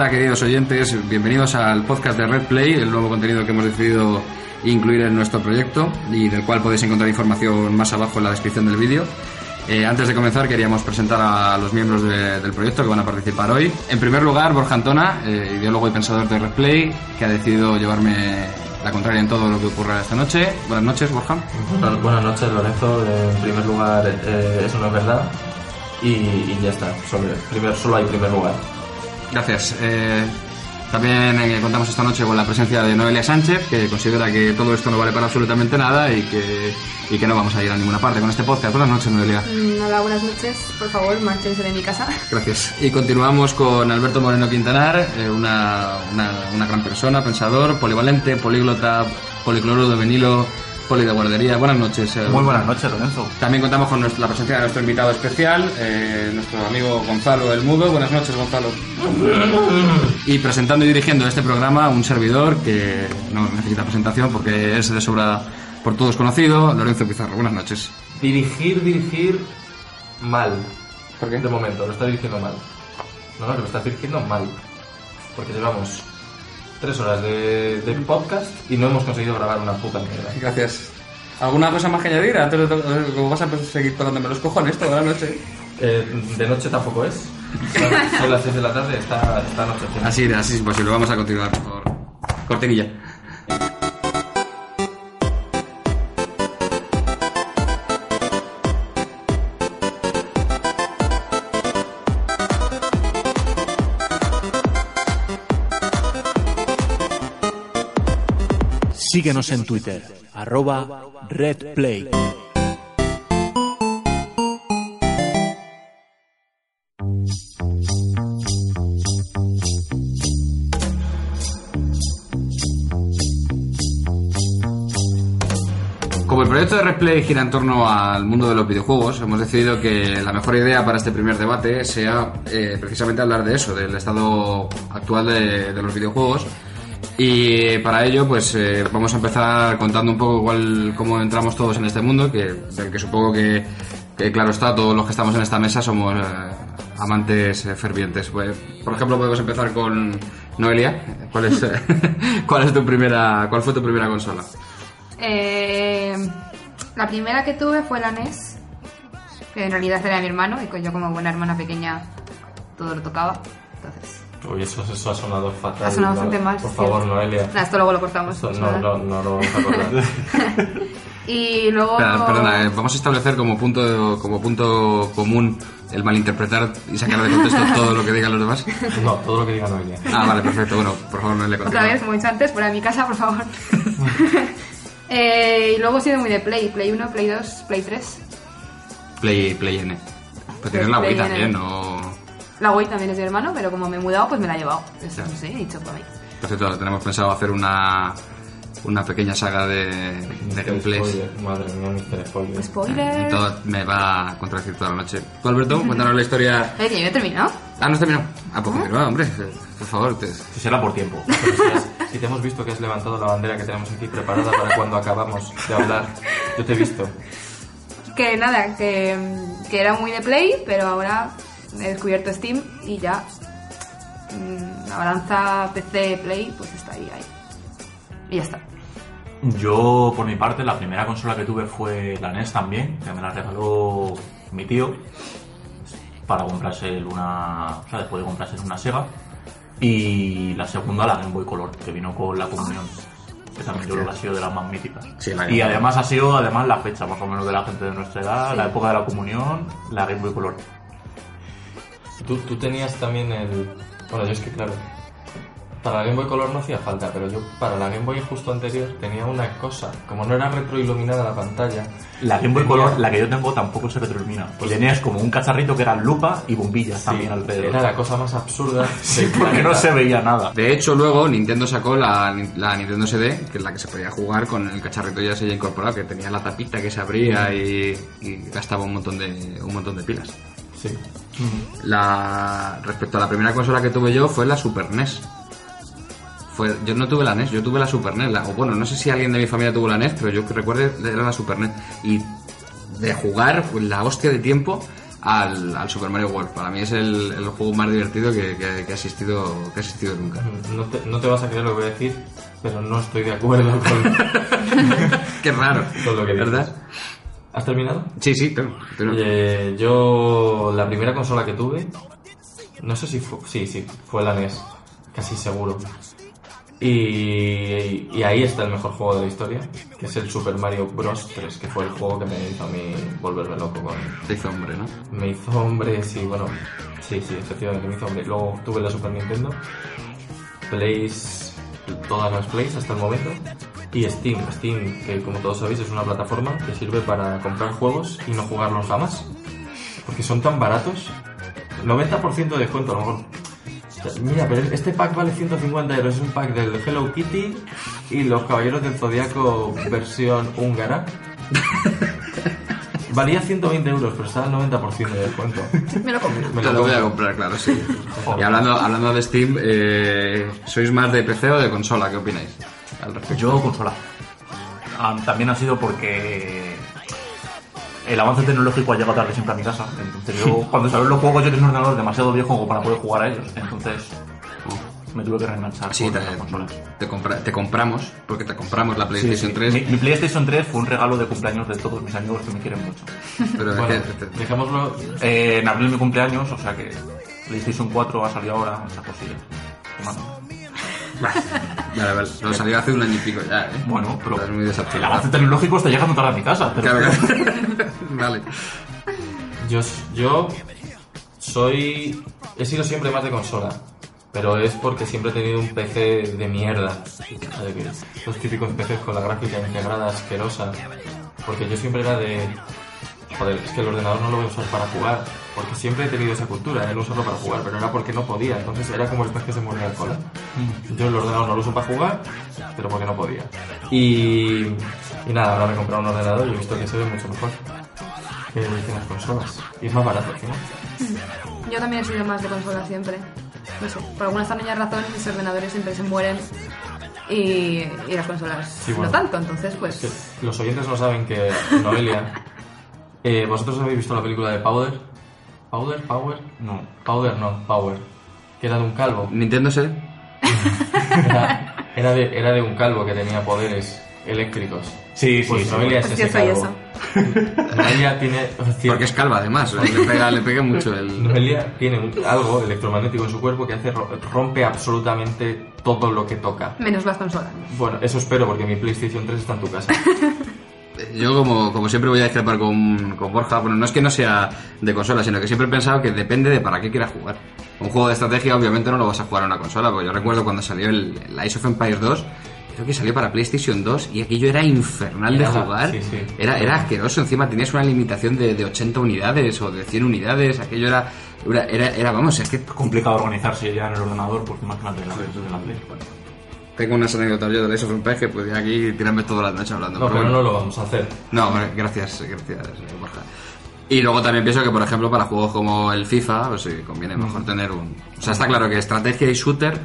Hola queridos oyentes, bienvenidos al podcast de Red Play, el nuevo contenido que hemos decidido incluir en nuestro proyecto y del cual podéis encontrar información más abajo en la descripción del vídeo. Eh, antes de comenzar queríamos presentar a los miembros de- del proyecto que van a participar hoy. En primer lugar, Borja Antona, eh, ideólogo y pensador de Red Play, que ha decidido llevarme la contraria en todo lo que ocurra esta noche. Buenas noches, Borja. Buenas noches, Lorenzo. En primer lugar, eh, eso no es verdad. Y, y ya está. Primer, solo hay primer lugar. Gracias. Eh, también eh, contamos esta noche con la presencia de Noelia Sánchez, que considera que todo esto no vale para absolutamente nada y que, y que no vamos a ir a ninguna parte con este podcast. Buenas noches, Noelia. Mm, Hola, buenas noches. Por favor, márchense de mi casa. Gracias. Y continuamos con Alberto Moreno Quintanar, eh, una, una, una gran persona, pensador, polivalente, políglota, policloruro de vinilo, poli de guardería. Buenas noches. eh, Muy buenas noches, Lorenzo. También contamos con nuestra- la presencia de nuestro invitado especial, eh, nuestro amigo Gonzalo El Mudo. Buenas noches, Gonzalo. Y presentando y dirigiendo este programa, un servidor que no necesita presentación porque es de sobra por todos conocido, Lorenzo Pizarro. Buenas noches. Dirigir, dirigir mal. ¿Por qué? De momento, lo está dirigiendo mal. No, no, que lo está dirigiendo mal. Porque llevamos tres horas de, de podcast y no hemos conseguido grabar una puta mierda. Gracias. ¿Alguna cosa más que añadir? Antes de to- eh, vas a seguir tocándome los cojones toda la noche. Eh, de noche tampoco es. Son, las 6 de la tarde, está, está anocheciendo. Así, así es posible. Vamos a continuar por cortinilla. Síguenos en Twitter, arroba RedPlay. Como el proyecto de Replay gira en torno al mundo de los videojuegos, hemos decidido que la mejor idea para este primer debate sea eh, precisamente hablar de eso, del estado actual de, de los videojuegos. Y para ello, pues eh, vamos a empezar contando un poco cuál, cómo entramos todos en este mundo, que, del que supongo que, que, claro está, todos los que estamos en esta mesa somos eh, amantes eh, fervientes. Pues, por ejemplo, podemos empezar con Noelia. ¿Cuál es, cuál es tu primera, cuál fue tu primera consola? Eh, la primera que tuve fue la NES, que en realidad era de mi hermano, y yo como buena hermana pequeña todo lo tocaba. Entonces, Uy, eso, eso ha sonado fatal. Ha sonado bastante mal, Por favor, Noelia. nada, esto luego lo cortamos. Esto no, no, no lo vamos a acordar. Y luego... Perdona, eh, vamos a establecer como punto, como punto común el malinterpretar y sacar de contexto todo lo que digan los demás. no, todo lo que diga Noelia. Ah, vale, perfecto. Bueno, por favor, no le Otra vez, como he dicho antes, fuera de mi casa, por favor. Eh, y luego he sido muy de Play. Play 1, Play 2, Play 3. Play, Play N. Pues tienes la Wii también, ¿no? La Wii también es de mi hermano, pero como me he mudado, pues me la he llevado. Eso, sé, he dicho por mí. Perfecto, tenemos pensado hacer una, una pequeña saga de, de gameplays. Spoiler, Madre mía, Mr. Spoiler. Spoiler. Entonces me va a contradecir toda la noche. ¿Tú, Alberto? Cuéntanos la historia. Eh, que yo he terminado. Ah, no has terminado. Ah, pues continúa, hombre. Por favor. te- Si será por tiempo. Si, has- si te hemos visto que has levantado la bandera que tenemos aquí preparada para cuando acabamos de hablar, yo te he visto. Que nada, que, que era muy de Play, pero ahora he descubierto Steam y ya mm, la balanza PC-Play pues está ahí, ahí. Y ya está. Yo, por mi parte, la primera consola que tuve fue la NES también, que me la regaló mi tío para comprarse una. O sea, después de comprarse una Sega. Y la segunda, la Game Boy Color, que vino con la comunión. Que también yo creo que ha sido de las más míticas. Sí, la Game y además ha sido además la fecha, más o menos, de la gente de nuestra edad, la época de la comunión, la Game Boy Color. Tú, tú tenías también el... Bueno, yo es que claro, para la Game Boy Color no hacía falta, pero yo para la Game Boy justo anterior tenía una cosa, como no era retroiluminada la pantalla, La Game Boy tenía- Color, la que yo tengo, tampoco se retroilumina. Y tenías como un cacharrito que era lupa y bombillas sí, también alrededor. era la cosa más absurda Sí, porque no se veía nada. De hecho, luego Nintendo sacó la, la Nintendo CD, que es la que se podía jugar con el cacharrito ya se ya incorporado, que tenía la tapita que se abría y, y gastaba un montón de un montón de pilas. Sí. La respecto a la primera consola que tuve yo fue la Super NES. Fue, yo no tuve la NES, yo tuve la Super NES. la- o bueno, no sé si alguien de mi familia tuvo la NES, pero yo que recuerde era la Super NES. Y de jugar, pues, la hostia de tiempo, al, al Super Mario World. Para mí es el, el juego más divertido que, que- que ha existido que ha existido nunca. No te, no te vas a creer lo que voy a decir, pero no estoy de acuerdo con, Qué raro, con lo que dices. ¿Has terminado? Sí, sí, pero, pero- Eh, yo, la primera consola que tuve, no sé si fue, sí, sí, fue la NES, casi seguro. Y, y ahí está el mejor juego de la historia, que es el Super Mario Bros. 3, que fue el juego que me hizo a mí volverme loco con... te hizo hombre, ¿no? Me hizo hombre, sí, bueno, sí, sí, efectivamente me hizo hombre. Luego tuve la Super Nintendo, Plays, todas las Plays hasta el momento, y Steam. Steam, que como todos sabéis es una plataforma que sirve para comprar juegos y no jugarlos jamás. Porque son tan baratos. 90% de descuento, a lo mejor. Mira, pero este pack vale 150 euros. Es un pack del Hello Kitty y los Caballeros del Zodiaco versión húngara. Valía 120 euros, pero estaba al 90% de descuento. Me lo compro. Me Te lo voy a comprar, claro, sí. Y hablando, hablando de Steam, eh, ¿sois más de PC o de consola? ¿Qué opináis? Al respecto. Yo consola. Ah, también ha sido porque el avance tecnológico ha llegado tarde siempre a mi casa. Entonces yo, cuando salieron los juegos, yo tenía un ordenador demasiado viejo como para poder jugar a ellos. Entonces me tuve que reenganchar Sí, te, te, compra- te compramos, porque te compramos la PlayStation sí. 3, Mi, mi PlayStation 3 fue un regalo de cumpleaños de todos mis amigos que me quieren mucho. pero Bueno, te- dejémoslo. Eh, en abril mi cumpleaños, o sea que PlayStation 4 ha salido ahora, esas cosillas. Tomando. Vale, vale, lo salió hace un año y pico ya, ¿eh? Bueno, pero Estás muy el avance tecnológico está llegando tarde a mi casa. Pero Claro, claro. vale. Yo, yo soy. He sido siempre más de consola. Pero es porque siempre he tenido un PC de mierda. Los típicos PCs con la gráfica integrada asquerosa. Porque yo siempre era de. Joder, es que el ordenador no lo voy a usar para jugar. Porque siempre he tenido esa cultura no usarlo para jugar, pero era porque no podía. Entonces era como el pez que se mordía el cola. Yo el ordenador no lo uso para jugar, pero porque no podía. Y, y nada, ahora me he comprado un ordenador y he visto que se ve mucho mejor que, las consolas. Y es más barato, ¿no? Yo también he sido más de consola siempre. No sé, por alguna extraña razón mis ordenadores siempre se mueren y, y las consolas Sí, bueno. no tanto. Entonces, Es pues que los oyentes no saben que Noelia. eh, ¿Vosotros habéis visto la película de Powder? ¿Powder? ¿Power? no. Powder no, Power. Que era de un calvo. Nintendo sé. Era, era de, era de un calvo que tenía poderes eléctricos. Sí, sí, Pues sí. Noelia es ese calvo. eso. Noelia tiene... Porque es calva, además. Le pega, le pega mucho el... Noelia tiene un- algo electromagnético en su cuerpo que hace ro- rompe absolutamente todo lo que toca. menos las consolas. Bueno, eso espero porque mi PlayStation 3 está en tu casa. Yo, como, como siempre, voy a discrepar con, con Borja. Bueno, no es que no sea de consola, sino que siempre he pensado que depende de para qué quieras jugar. Un juego de estrategia, obviamente, no lo vas a jugar a una consola, porque yo recuerdo cuando salió el, el Ice of Empires 2, creo que salió para PlayStation 2 y aquello era infernal de jugar. sí, sí. Era, era asqueroso, encima tenías una limitación de, de 80 unidades o de 100 unidades, aquello era, era, era, era, vamos, es que complicado organizarse ya en el ordenador, pues imagínate la de la Play. Tengo unas anécdotas yo del Ice of Empires que podía aquí tirarme toda la noche hablando. No, pero bueno. no lo vamos a hacer. No, gracias, gracias, Borja. Y luego también pienso que, por ejemplo, para juegos como el FIFA, pues sí, conviene mejor tener un... O sea, está claro que estrategia y shooter,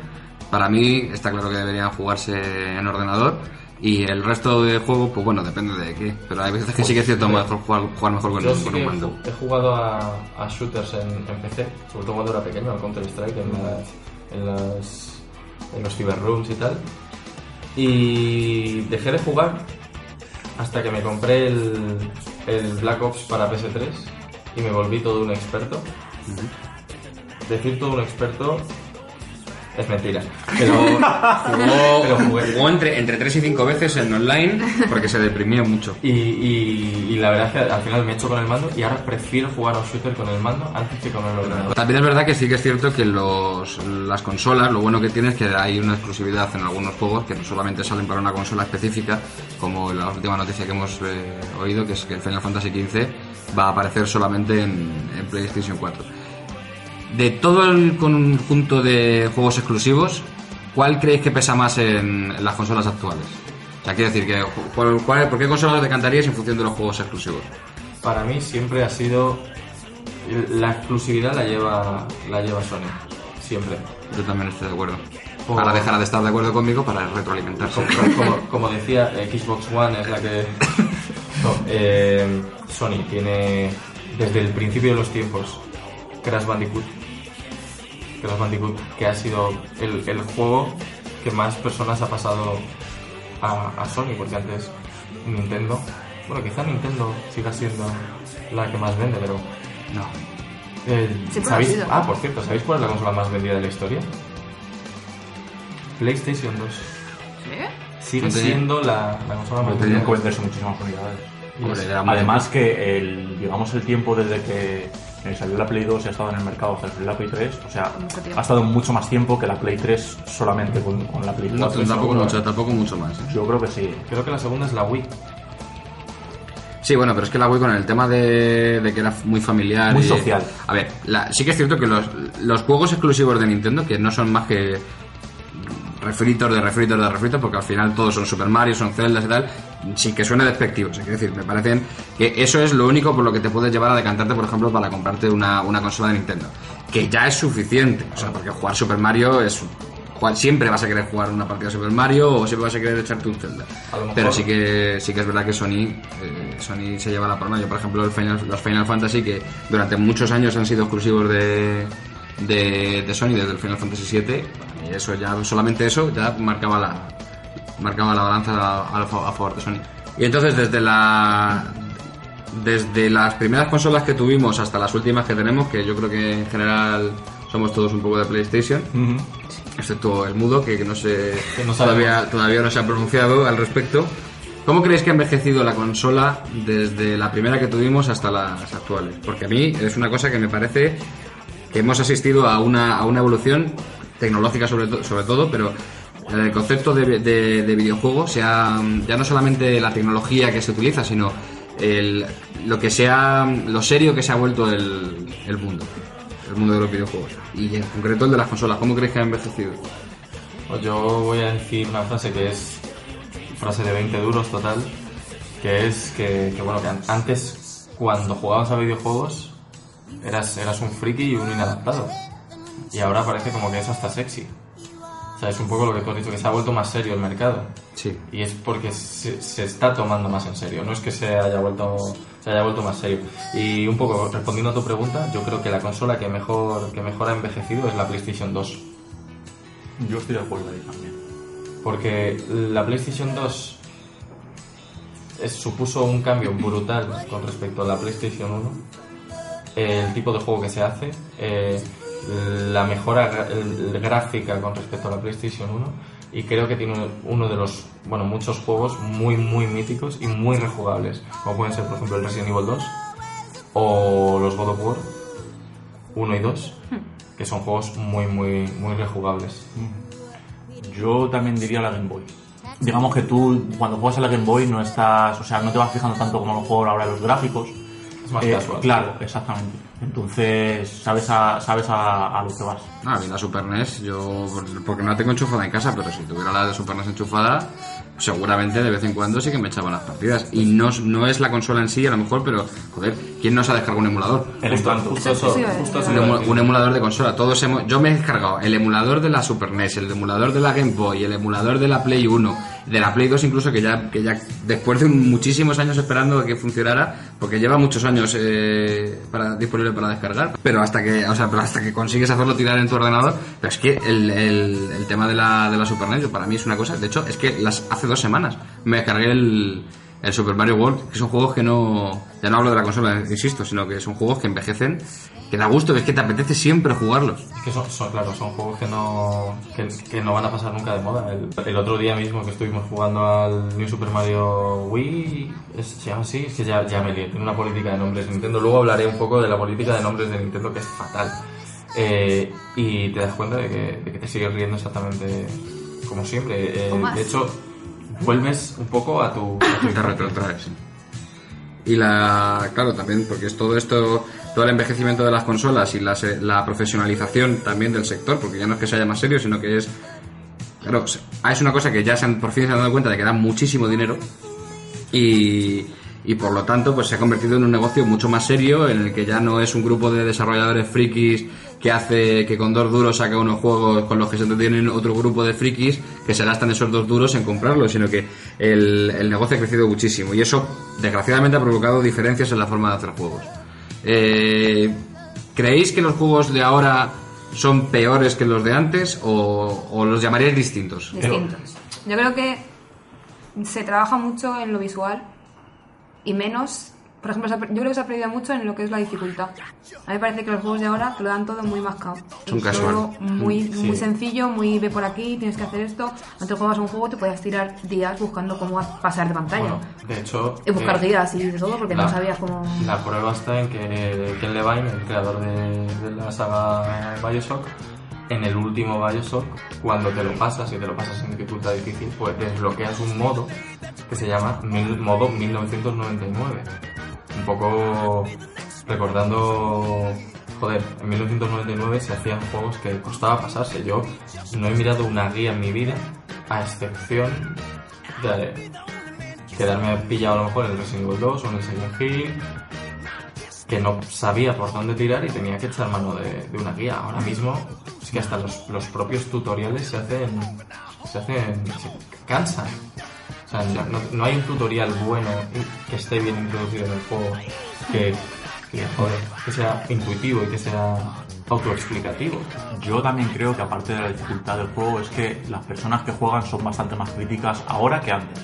para mí, está claro que deberían jugarse en ordenador. Y el resto de juegos, pues bueno, depende de qué. Pero hay veces que sí que es cierto mejor jugar, jugar mejor con, Yo sí con un mando. he jugado a, a shooters en, en PC, sobre todo cuando era pequeño, al Counter Strike, en, las, en, las, en los cyber rooms y tal. Y dejé de jugar hasta que me compré el, el Black Ops para PS3 y me volví todo un experto. Decir todo un experto es mentira. Pero Jugó, Pero jugué. jugó entre, entre 3 y 5 veces en online porque se deprimía mucho. Y, y- y la verdad es que al final me he hecho con el mando y ahora prefiero jugar a un shooter con el mando antes que con el ordenador. También es verdad que sí que es cierto que los, las consolas, lo bueno que tiene es que hay una exclusividad en algunos juegos que no solamente salen para una consola específica, como la última noticia que hemos eh, oído, que es que el Final Fantasy XV va a aparecer solamente en, en PlayStation 4. De todo el conjunto de juegos exclusivos, ¿cuál creéis que pesa más en, las consolas actuales? O sea, quiero decir, que, ¿cuál- cuál- ¿por qué consolas os decantaríais en función de los juegos exclusivos? Para mí siempre ha sido la exclusividad la lleva la lleva Sony siempre. Yo también estoy de acuerdo. Ahora dejará de estar de acuerdo conmigo para retroalimentarse. Como, como- como decía, eh, Xbox One es la que no, eh, Sony tiene desde el principio de los tiempos, Crash Bandicoot. Crash Bandicoot, que ha sido el, el juego que más personas ha pasado a, a Sony, porque antes Nintendo, bueno, quizá Nintendo siga siendo la que más vende, pero No. eh, ¿sabéis? Ah, por cierto, ¿sabéis cuál es la consola más vendida de la historia? PlayStation 2. Sigue Hombre. siendo la, la consola más vendida. que venderse muchísimas unidades. Además que el, digamos el tiempo desde que eh, salió la Play 2 y ha estado en el mercado hasta la Play 3, o sea, ha estado mucho más tiempo que la Play 3 solamente con, con la Play 4. No, tampoco seguro. mucho, tampoco mucho más. ¿eh? Yo creo que sí. Creo que la segunda es la Wii. Sí, bueno, pero es que la Wii con el tema de, de que era muy familiar. Muy y- social. A ver, la- sí que es cierto que los, los juegos exclusivos de Nintendo, que no son más que refritos de refritos de refritos, porque al final todos son Super Mario, son Zeldas y tal, sin que suene despectivo. O sea, quiero decir, me parecen que eso es lo único por lo que te puedes llevar a decantarte, por ejemplo, para comprarte una, una consola de Nintendo. Que ya es suficiente. O sea, porque jugar Super Mario es. Siempre vas a querer jugar una partida de Super Mario o siempre vas a querer echarte un Zelda. Pero sí que sí que es verdad que Sony eh, Sony se lleva la palma. Yo, por ejemplo, el Final- los Final Fantasy, que durante muchos años han sido exclusivos de, de, de Sony, desde el Final Fantasy VII, eso ya, solamente eso, ya marcaba la, marcaba la balanza a, a fa- a favor de Sony. Y entonces, desde la. Desde las primeras consolas que tuvimos hasta las últimas que tenemos, que yo creo que en general somos todos un poco de PlayStation, excepto el mudo, que, que no sé, Que no sabemos. todavía, todavía no se ha pronunciado al respecto. ¿Cómo creéis que ha envejecido la consola desde la primera que tuvimos hasta las actuales? Porque a mí es una cosa que me parece que hemos asistido a una, a una evolución tecnológica sobre, to- sobre todo, pero en el concepto de, de, de sea, ya no solamente la tecnología que se utiliza, sino el, lo que sea, lo serio que se ha vuelto el, el mundo, el mundo de los videojuegos. Y en concreto el de las consolas, ¿cómo creéis que ha envejecido? Pues yo voy a decir una frase que es frase de 20 duros total, que es que, que, bueno, que an- antes cuando jugabas a videojuegos eras, eras un friki y un inadaptado. Y ahora parece como que es hasta sexy. O sea, es un poco lo que tú has dicho, que se ha vuelto más serio el mercado. Sí. Y es porque se, se está tomando más en serio, no es que se haya vuelto se haya vuelto más serio. Y un poco respondiendo a tu pregunta, yo creo que la consola que mejor que mejor ha envejecido es la PlayStation 2. Yo estoy de acuerdo ahí también. Porque la PlayStation 2 es- supuso un cambio brutal con respecto a la PlayStation 1. El tipo de juego que se hace, eh, la mejora gráfica con respecto a la PlayStation 1 y creo que tiene uno de los, bueno, muchos juegos muy, muy míticos y muy rejugables, como pueden ser, por ejemplo, el Resident Evil 2 o los God of War 1 y 2, que son juegos muy, muy, muy rejugables. Yo también diría la Game Boy. Digamos que tú cuando juegas a la Game Boy no estás, o sea, no te vas fijando tanto como a lo mejor ahora los gráficos. Es más Eh, casual. Claro, exactamente. Entonces sabes a, sabes a, a lo que vas. Ah, a mí la Super NES, yo, porque no la tengo enchufada en casa, pero si tuviera la de Super NES enchufada, seguramente de vez en cuando sí que me echaban las partidas. Y no, no es la consola en sí, a lo mejor, pero, joder, ¿quién no se ha descargado un emulador? El Justo, justo eso, justo eso Un, un emulador de consola. Todos hemos, yo me he descargado el emulador de la Super NES, el emulador de la Game Boy, el emulador de la Play 1, de la Play 2 incluso, que ya, que ya después de muchísimos años esperando que funcionara, porque lleva muchos años eh, para, disponible para descargar, pero hasta que, hasta que consigues hacerlo tirar en tu ordenador, pero es que el, el- el tema de la, de la Super NES para mí es una cosa, de hecho, es que las, hace dos semanas me descargué el, el Super Mario World, que son juegos que no, ya no hablo de la consola, insisto, sino que son juegos que envejecen, que da gusto, es que te apetece siempre jugarlos. Es que son, son, claro, son juegos que no, que, que no van a pasar nunca de moda. El, el otro día mismo que estuvimos jugando al New Super Mario Wii, es- se llama así, es que ya, ya me lié, tiene una política de nombres de Nintendo. Luego hablaré un poco de la política de nombres de Nintendo que es fatal. Eh, y te das cuenta de que, de que te sigues riendo exactamente como siempre. Eh, de hecho, vuelves un poco a tu... a. Y la, claro, también, porque es todo esto, todo el envejecimiento de las consolas y la, la profesionalización también del sector, porque ya no es que se haya más serio, sino que es, claro, ah, es una cosa que ya se han, por fin se han dado cuenta de que da muchísimo dinero y, y por lo tanto pues se ha convertido en un negocio mucho más serio en el que ya no es un grupo de desarrolladores frikis que hace que con dos duros saca unos juegos con los que se entretienen otro grupo de frikis que se gastan esos dos duros en comprarlos sino que el, el negocio ha crecido muchísimo y eso desgraciadamente ha provocado diferencias en la forma de hacer juegos Eh, ¿Creéis que los juegos de ahora son peores que los de antes o, o los llamaríais distintos? distintos. Yo creo que se trabaja mucho en lo visual y menos, por ejemplo, yo creo que se ha perdido mucho en lo que es la dificultad. A mí me parece que los juegos de ahora te lo dan todo muy mascado. Son Es casual. todo muy, Sí. muy sencillo, muy ve por aquí, tienes que hacer esto. Antes juegas un juego te podías tirar días buscando cómo pasar de pantalla. Bueno, de hecho... y buscar eh, guías y de todo porque la- no sabías cómo... La prueba está en que Ken Levine, el creador de, de la saga Bioshock, en el último Bioshock, cuando te lo pasas y te lo pasas en dificultad difícil, pues desbloqueas un modo que se llama modo 1999. Un poco recordando... Joder, en 1999 se hacían juegos que costaba pasarse. Yo no he mirado una guía en mi vida, a excepción de quedarme pillado a lo mejor en el Resident Evil 2 o en el Silent Hill que no sabía por dónde tirar y tenía que echar mano de, una guía. Ahora mismo que hasta los, los propios tutoriales se hacen, se hacen, se cansan. O sea, no, no- hay un tutorial bueno que esté bien introducido en el juego, que, que, que sea intuitivo y que sea autoexplicativo. Yo también creo que aparte de la dificultad del juego es que las personas que juegan son bastante más críticas ahora que antes.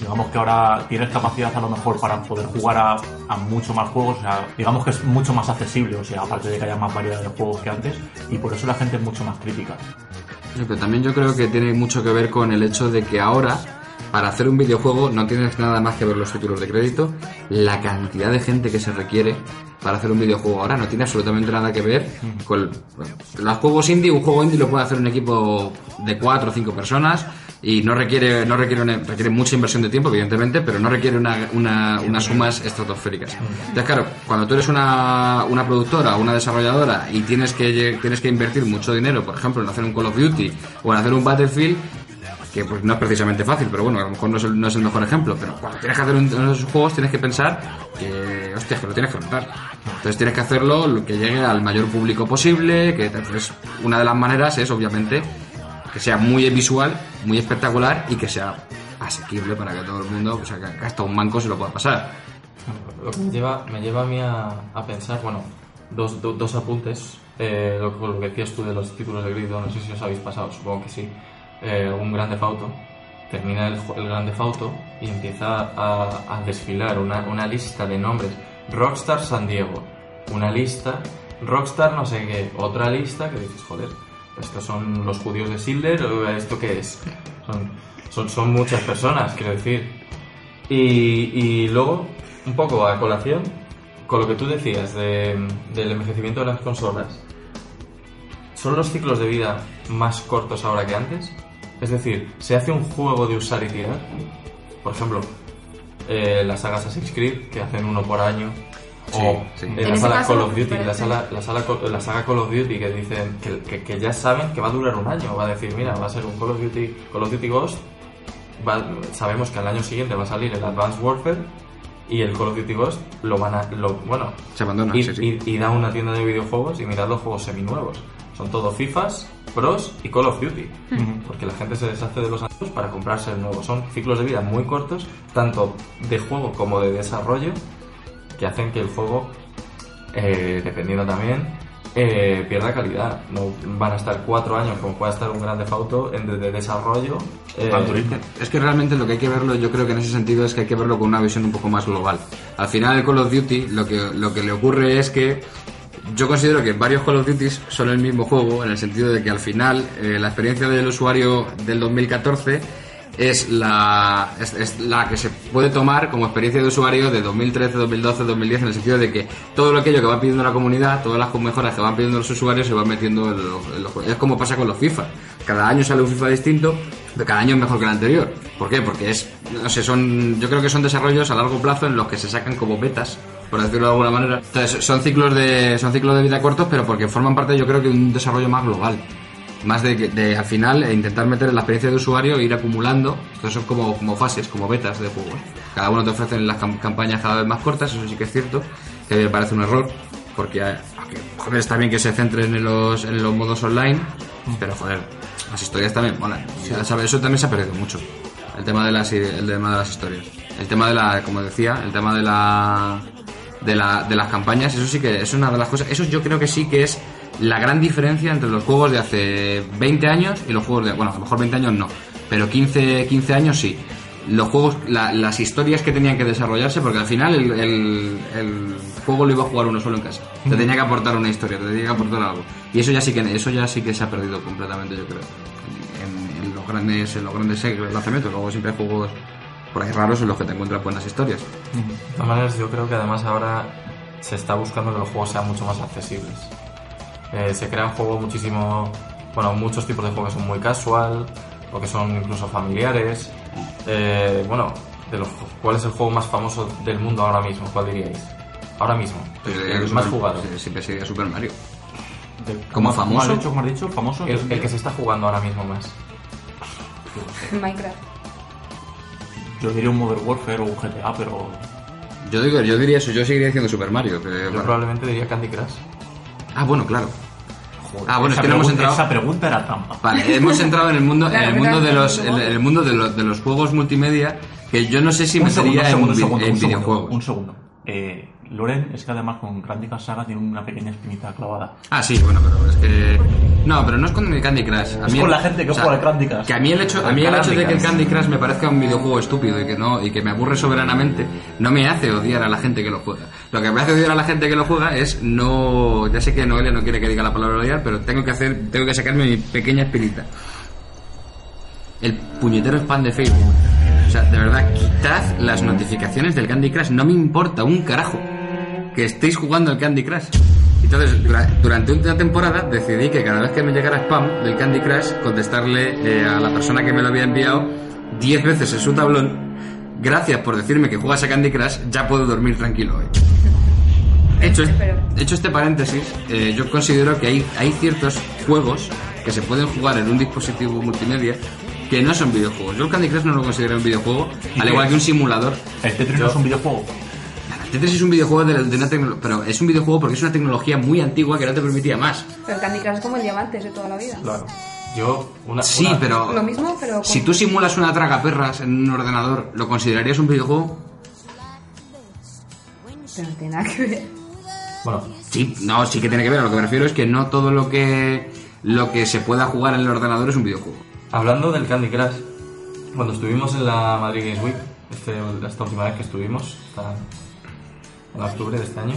Digamos que ahora tienes capacidad a lo mejor para poder jugar a, a mucho más juegos, o sea, digamos que es mucho más accesible, o sea, aparte de que haya más variedad de juegos que antes, y por eso la gente es mucho más crítica. Sí, pero también yo creo que tiene mucho que ver con el hecho de que ahora, para hacer un videojuego, no tienes nada más que ver los títulos de crédito, la cantidad de gente que se requiere para hacer un videojuego ahora no tiene absolutamente nada que ver con bueno, los juegos indie. Un juego indie lo puede hacer un equipo de cuatro o cinco personas y no requiere no requiere una- requiere mucha inversión de tiempo, evidentemente, pero no requiere una, una- unas sumas estratosféricas. Entonces, claro, cuando tú eres una, una productora o una desarrolladora y tienes que tienes que invertir mucho dinero, por ejemplo, en hacer un Call of Duty o en hacer un Battlefield, que pues no es precisamente fácil, pero bueno, a lo mejor no es el, no es el mejor ejemplo, pero cuando tienes que hacer un- uno de esos juegos tienes que pensar que, hostia, que lo tienes que montar. Entonces tienes que hacerlo lo que llegue al mayor público posible, que entonces una de las maneras es obviamente que sea muy visual, muy espectacular y que sea asequible para que todo el mundo, o sea, que hasta un manco se lo pueda pasar. Lo que me lleva, me lleva a mí a, a pensar, bueno, dos, do- dos apuntes. Eh, lo, lo que decías tú de los títulos de Grid, no sé si os habéis pasado, supongo que sí. Eh, un Grande Fauto, termina el, el Grande Fauto y empieza a, a desfilar una, una lista de nombres. Rockstar San Diego, una lista. Rockstar no sé qué, otra lista que dices, joder, estos son los judíos de o ¿esto qué es? Son, son, son muchas personas, quiero decir. Y, y luego, un poco a colación, con lo que tú decías de- del envejecimiento de las consolas, ¿son los ciclos de vida más cortos ahora que antes? Es decir, ¿se hace un juego de usar y tirar? Por ejemplo, eh, la saga Assassin's Creed, que hacen uno por año, o sí. En la sala Call of Duty, la, sala, la, sala la saga Call of Duty que dicen que, que- que ya saben que va a durar un año, va a decir, mira, va a ser un Call of Duty, Call of Duty Ghost, va- sabemos que al año siguiente va a salir el Advanced Warfare y el Call of Duty Ghost lo van a, lo, bueno, Se abandona, y, sí, sí. y- y da una tienda de videojuegos y mirad los juegos seminuevos. Son todo FIFAs, Pros y Call of Duty. Porque la gente se deshace de los antiguos para comprarse el nuevo. Son ciclos de vida muy cortos, tanto de juego como de desarrollo, que hacen que el juego, eh, dependiendo también, eh, pierda calidad. No van a estar cuatro años como pueda estar un Grande Auto en de, de desarrollo. eh. Es que realmente lo que hay que verlo, yo creo que en ese sentido es que hay que verlo con una visión un poco más global. Al final el Call of Duty lo que, lo que le ocurre es que yo considero que varios Call of Duty son el mismo juego en el sentido de que al final eh, la experiencia del usuario del 2014 es la, es, la que se puede tomar como experiencia de usuario de 2013, 2012, 2010 en el sentido de que todo aquello que va pidiendo la comunidad, todas las mejoras que van pidiendo los usuarios se van metiendo en los. Es como pasa con los FIFA. Cada año sale un FIFA distinto, pero cada año es mejor que el anterior. ¿Por qué? Porque es, no sé, son, yo creo que son desarrollos a largo plazo en los que se sacan como betas, por decirlo de alguna manera. Entonces, son ciclos de, son ciclos de vida cortos, pero porque forman parte, yo creo que de un desarrollo más global. Más de, de al final eh, intentar meter en la experiencia de usuario e ir acumulando. Entonces son como, como fases, como betas de juego. Cada uno te ofrecen las cam- campañas cada vez más cortas, eso sí que es cierto, que me parece un error, porque eh, joder, está bien que se centren en los, en los modos online, pero joder, las historias también molan. Ya sabes, eso también se ha perdido mucho. El tema de las el tema de las historias. El tema de la, como decía, el tema de la de, la, de las campañas, eso sí que es una de las cosas, eso yo creo que sí que es la gran diferencia entre los juegos de hace 20 años y los juegos de, bueno, a lo mejor 20 años no, pero 15, 15 años sí. Los juegos, la- las historias que tenían que desarrollarse, porque al final el, el- el juego lo iba a jugar uno solo en casa. Te tenía que aportar una historia, te tenía que aportar algo. Y eso ya sí que, eso ya sí que se ha perdido completamente, yo creo. En, en los grandes, en los grandes lanzamientos, luego siempre hay juegos por ahí raros en los que te encuentras buenas historias. De todas maneras, yo creo que además ahora se está buscando que los juegos sean mucho más accesibles. Eh, se crean juegos muchísimo. Bueno, muchos tipos de juegos que son muy casual o que son incluso familiares. Eh, bueno, de los, ¿cuál es el juego más famoso del mundo ahora mismo? ¿Cuál diríais? Ahora mismo. Pues el más Super- jugado. Siempre sería Super Mario. ¿Como ¿cómo- famoso? ¿Cómo has dicho? ¿Cómo has dicho? ¿Famoso? El, el que se está jugando ahora mismo más. Minecraft. Yo diría un Modern Warfare o un GTA, pero... Yo, digo, yo diría eso, yo seguiría diciendo Super Mario. que, Yo bueno. probablemente diría Candy Crush. Ah, bueno, claro. joder, Ah, bueno, es esa que no hemos pregunta- entrado- Esa pregunta era trampa. Vale, hemos entrado en el mundo, en el que mundo de los, en el mundo de los, de los juegos multimedia, que yo no sé si un segundo, metería un segundo, en, un segundo, en un segundo, videojuegos. Un segundo. Eh, Loren es que además con Candy Crush Saga tiene una pequeña espinita clavada. Ah, sí, bueno, pero es que... No, pero no es con el Candy Crush. A Es con el- la gente que o sea, juega al Candy Crush. Que a mí el hecho, a mí el hecho de que el Candy Crush me parezca un videojuego estúpido y que no y que me aburre soberanamente no me hace odiar a la gente que lo juega. Lo que me hace odiar a la gente que lo juega es no, ya sé que Noelia no quiere que diga la palabra odiar, pero tengo que hacer, tengo que sacarme mi pequeña espinita. El puñetero spam de Facebook. O sea, de verdad, quitad las notificaciones del Candy Crush. No me importa un carajo que estéis jugando al Candy Crush. Entonces, dura- durante una temporada decidí que cada vez que me llegara spam del Candy Crush, contestarle eh, a la persona que me lo había enviado 10 veces en su tablón. Gracias por decirme que juegas a Candy Crush, ya puedo dormir tranquilo hoy. Hecho, Pero- hecho este paréntesis, eh, yo considero que hay, hay ciertos juegos que se pueden jugar en un dispositivo multimedia que no son videojuegos. Yo el Candy Crush no lo considero un videojuego, ¿Y al igual que un simulador. El Tetris no es un videojuego. El Tetris es un videojuego de, de una tecno- pero es un videojuego porque es una tecnología muy antigua que no te permitía más. Pero el Candy Crush es como el diamantes de toda la vida. Claro. Yo, una. Sí, una- pero Lo mismo, pero con- si tú simulas una traga perras en un ordenador, ¿lo considerarías un videojuego? Pero no tiene nada que ver. Bueno, Sí, no, sí que tiene que ver. A lo que me refiero es que no todo lo que lo que se pueda jugar en el ordenador es un videojuego. Hablando del Candy Crush, cuando estuvimos en la Madrid Games Week, este, esta última vez que estuvimos, esta- en octubre de este año,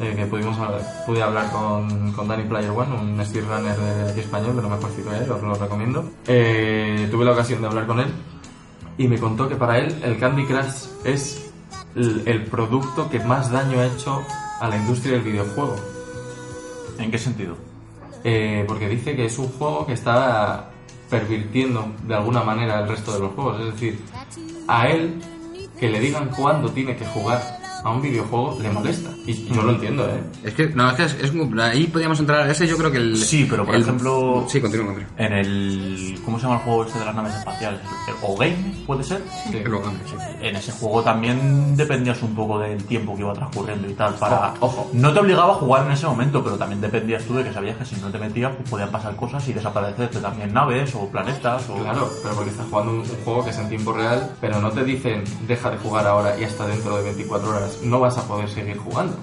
eh, que pudimos hablar- pude hablar con, con Danny Player One, un speedrunner de aquí español, de lo mejorcito que hay, os lo recomiendo. Eh, tuve la ocasión de hablar con él y me contó que para él el Candy Crush es el, el producto que más daño ha hecho a la industria del videojuego. ¿En qué sentido? Eh, porque dice que es un juego que está pervirtiendo de alguna manera el resto de los juegos. Es decir, a él que le digan cuándo tiene que jugar a un videojuego le molesta. Y yo lo entiendo, ¿eh? Es que, no, es que es, es muy- ahí podríamos entrar. Ese yo creo que el. Sí, pero por el- ejemplo- Sí, continúa, continúa. En el... ¿Cómo se llama el juego este de las naves espaciales? ¿El O-Game? ¿Puede ser? Sí. Lo gane, sí. En ese juego también dependías un poco del tiempo que iba transcurriendo y tal para... Ojo. No te obligaba a jugar en ese momento, pero también dependías tú de que sabías que si no te metías pues podían pasar cosas y desaparecerte también naves o planetas o... Claro, pero porque estás jugando un, un juego que es en tiempo real, pero no te dicen deja de jugar ahora y hasta dentro de 24 horas no vas a poder seguir jugando.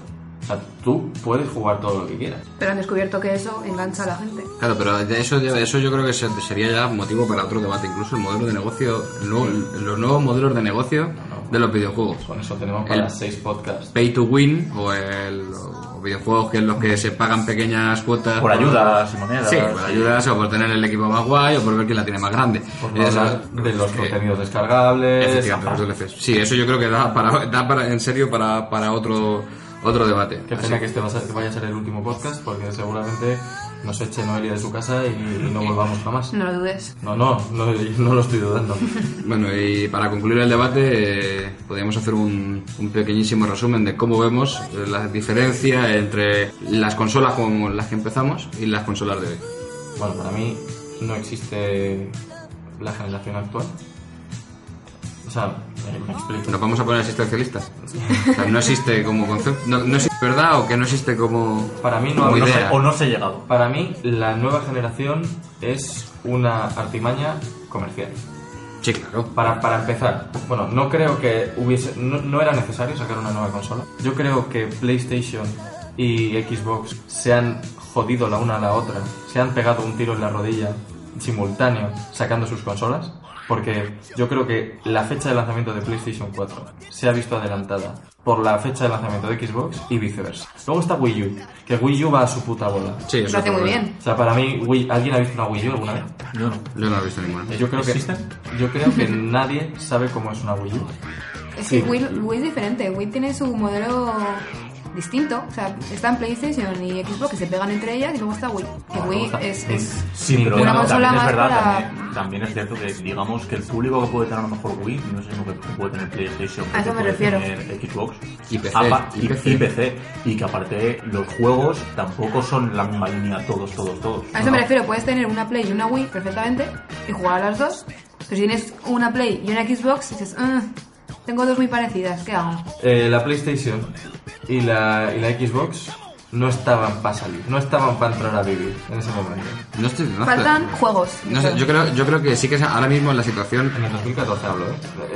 O sea, tú puedes jugar todo lo que quieras. Pero han descubierto que eso engancha a la gente. Claro, pero de eso, de eso yo creo que se- sería ya motivo para otro debate. Incluso el modelo de negocio, el nuevo- los nuevos modelos de negocio de los videojuegos. Con eso tenemos para El- 6 podcasts. Pay to win o, el, o videojuegos que en los que se pagan pequeñas cuotas Por ayudas y monedas. Sí, por ayudas o por tener el equipo más guay o por ver quién la tiene más grande. Por Eso- de los que- contenidos descargables. Efectivamente, los DLCs. Sí, eso yo creo que da para, da para en serio para, para otro, otro debate. Qué Así pena que este va a ser- que vaya a ser el último podcast porque seguramente nos eche Noelia de su casa y, y no volvamos jamás. No lo dudes. No, no, no, no lo estoy dudando. Bueno, y para concluir el debate, eh, podríamos hacer un, un pequeñísimo resumen de cómo vemos eh, la diferencia entre las consolas con las que empezamos y las consolas de hoy. Bueno, para mí no existe la generación actual. O sea, me explico. ¿Nos vamos a poner existencialistas? O sea, no existe como concepto, no, no existe verdad o que no existe como, Para mí no como no, se, o no se ha llegado. Para mí, la nueva generación es una artimaña comercial. Sí, claro. Para, para empezar, bueno, no creo que hubiese. No, no era necesario sacar una nueva consola. Yo creo que PlayStation y Xbox se han jodido la una a la otra, se han pegado un tiro en la rodilla simultáneo sacando sus consolas. Porque yo creo que la fecha de lanzamiento de PlayStation 4 se ha visto adelantada por la fecha de lanzamiento de Xbox y viceversa. Luego está Wii U, que Wii U va a su puta bola. Sí, eso Lo hace muy bien. O sea, para mí, Wii- ¿alguien ha visto una Wii U alguna vez? Yo no. Yo no he visto ninguna. Yo creo que, yo creo que nadie sabe cómo es una Wii U. Es que Sí. Wii, Wii es diferente. Wii tiene su modelo distinto. O sea, está en PlayStation y Xbox que se pegan entre ellas y luego está Wii. Que Wii es, es Sí, pero una también consola es más verdad, para- también, también es cierto que digamos que el público que puede tener a lo mejor Wii no es el mismo que puede tener PlayStation, A eso me puede refiero. tener Xbox Y PC, Apa- y y, PC. y PC. Y que aparte los juegos tampoco son la misma línea todos, todos, todos. A eso ¿no? me refiero, puedes tener una Play y una Wii perfectamente y jugar a las dos. Pero si tienes una Play y una Xbox, dices, "Ah, tengo dos muy parecidas, ¿qué hago? Eh, la PlayStation y la, y la Xbox no estaban para salir, no estaban para entrar a vivir en ese momento. No estoy. no Faltan estoy- juegos. No sé, yo creo, yo creo que sí que es ahora mismo en la situación. En el 2014 hablo, ¿eh?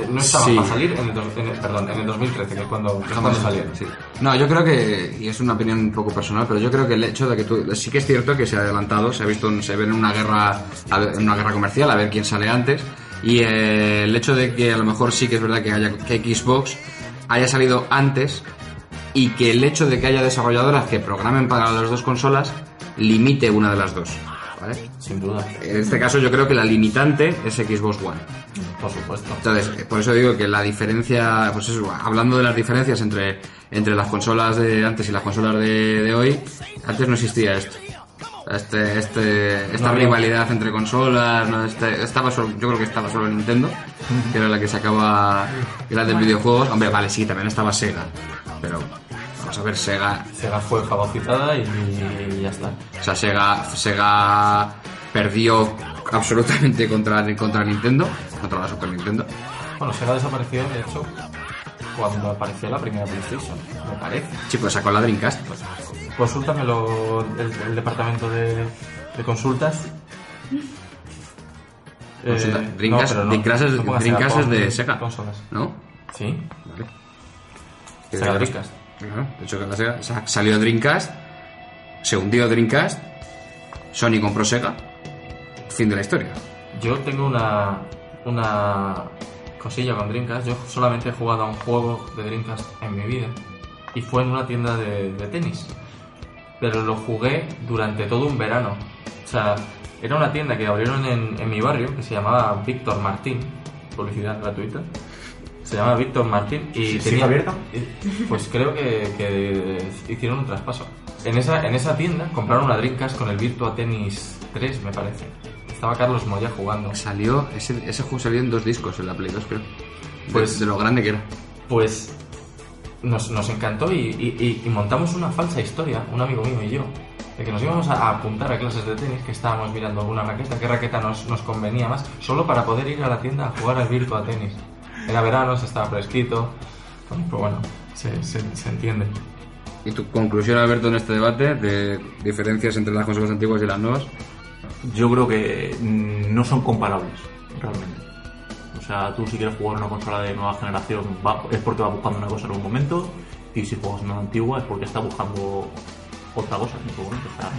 Eh, No estaban Sí. para salir en el, dos- en el- perdón, en el 2013, que es cuando, que es cuando salieron. Sí. No, yo creo que, y es una opinión un poco personal, pero yo creo que el hecho de que tú, sí que es cierto que se ha adelantado, se ha visto, se ve en una guerra, a ver- en una guerra comercial, a ver quién sale antes, y eh, el hecho de que a lo mejor sí que es verdad que haya, que Xbox haya salido antes, y que el hecho de que haya desarrolladoras que programen para las dos consolas limite una de las dos, ¿vale? Sin duda, En este caso yo creo que la limitante es Xbox One. por supuesto. Entonces, eh, por eso digo que la diferencia, pues eso, hablando de las diferencias entre, entre las consolas de antes y las consolas de, de hoy, antes no existía esto. Este, este, esta No rivalidad entre consolas, no, Este- estaba solo, yo creo que estaba solo Nintendo, que era la que sacaba grandes videojuegos. Hombre, vale, sí, también estaba Sega, pero vamos a ver, Sega, Sega fue fagocitada y, y ya está. o sea, Sega, Sega perdió absolutamente contra, contra Nintendo, contra la Super Nintendo. Bueno, Sega desapareció, de hecho, cuando apareció la primera PlayStation, me parece. Sí, pues sacó la Dreamcast. Consúltamelo el, el departamento de, de consultas. Consulta. Eh, Dreamcast- no, pero no, Dreamcast es- no pongas Dreamcast Sega, es de Sega. Consolas. ¿No? Sí, Vale. Sega Dreamcast. Claro, de hecho que la Sega sa- salió Dreamcast, se hundió Dreamcast, Sony compró Sega, fin de la historia. Yo tengo una, una cosilla con Dreamcast. Yo solamente he jugado a un juego de Dreamcast en mi vida. Y fue en una tienda de, de tenis. Pero lo jugué durante todo un verano. O sea, era una tienda que abrieron en, en mi barrio que se llamaba Víctor Martín. Publicidad gratuita. Se llama Víctor Martín y ¿Sí- tenía abierta? Pues creo que, que hicieron un traspaso. En esa, en esa tienda compraron una Dreamcast con el Virtua Tennis 3, me parece. Estaba Carlos Moya jugando. Salió, ese, ese juego salió en dos discos en la Play 2, creo. Pues- Pues de lo grande que era. Pues nos, nos encantó y, y- y- montamos una falsa historia, un amigo mío y yo, de que nos íbamos a, apuntar a clases de tenis, que estábamos mirando alguna raqueta, qué raqueta nos, nos convenía más, solo para poder ir a la tienda a jugar al Virtua Tennis. Era verano, se estaba fresquito, pues bueno, se, se- se entiende. ¿Y tu conclusión, Alberto, en este debate de diferencias entre las consolas antiguas y las nuevas? Yo creo que mm, no son comparables, realmente. O sea, tú si quieres jugar una consola de nueva generación va- es porque vas buscando una cosa en un momento y si juegas una antigua es porque estás buscando otra cosa. Y pues, bueno, o sea,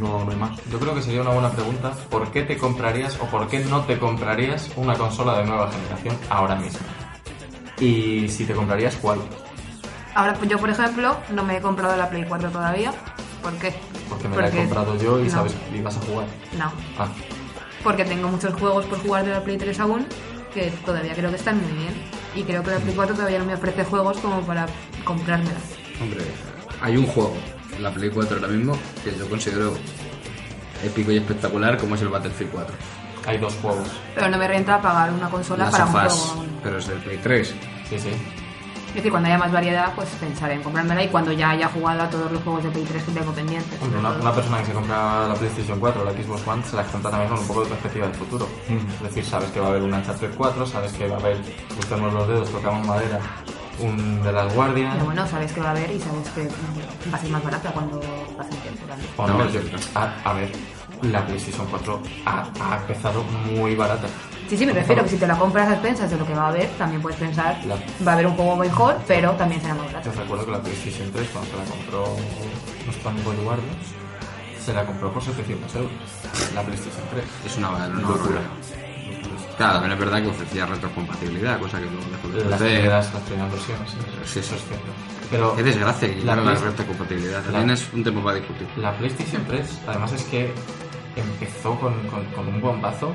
no, no, no hay más. Yo creo que sería una buena pregunta, ¿por qué te comprarías o por qué no te comprarías una consola de nueva generación ahora mismo? Y si te comprarías, ¿cuál? Ahora, pues yo, por ejemplo, no me he comprado la Play 4 todavía. ¿Por qué? Porque me la he comprado yo y no, sabes y vas a jugar. No, Ah, porque tengo muchos juegos por jugar de la Play 3 aún que todavía creo que están muy bien. Y creo que la Play 4 todavía no me ofrece juegos como para comprármela. Hombre, hay un juego en la Play 4 ahora mismo que yo considero épico y espectacular como es el Battlefield 4. hay dos juegos. Pero no me renta pagar una consola Las para un sofás, juego. aún. pero es del Play 3. Sí, sí. Es decir, cuando haya más variedad, pues pensaré en comprármela y cuando ya haya jugado a todos los juegos de Play 3 que tengo pendientes. Hombre, una, una persona que se compra la PlayStation 4 o la Xbox One se la compra también con un poco de perspectiva del futuro. Es decir, sabes que va a haber un Uncharted 4, sabes que va a haber, buscamos los dedos, tocamos madera, un de las Guardian. Pero bueno, sabes que va a haber y sabes que mm, va a ser más barata cuando pase el tiempo también. O no, yo- a, a ver, la PlayStation 4 ha, ha empezado muy barata. Sí, sí, me refiero que si te la compras a expensas de lo que va a haber, también puedes pensar, La- va a haber un juego mejor, pero también será más Yo barato. recuerdo que la PlayStation 3, cuando se la compró nuestro amigo Eduardo, se la compró por 700 euros. La PlayStation 3. Es una, una Locura. locura. Claro, también es verdad que ofrecía retrocompatibilidad, cosa que luego dejó de Las primeras, las primeras versiones, sí, eso es cierto. Pero Qué desgracia que la, la, retrocompatibilidad. la- También es un tema para discutir. la PlayStation 3, además es que empezó con, con- con un bombazo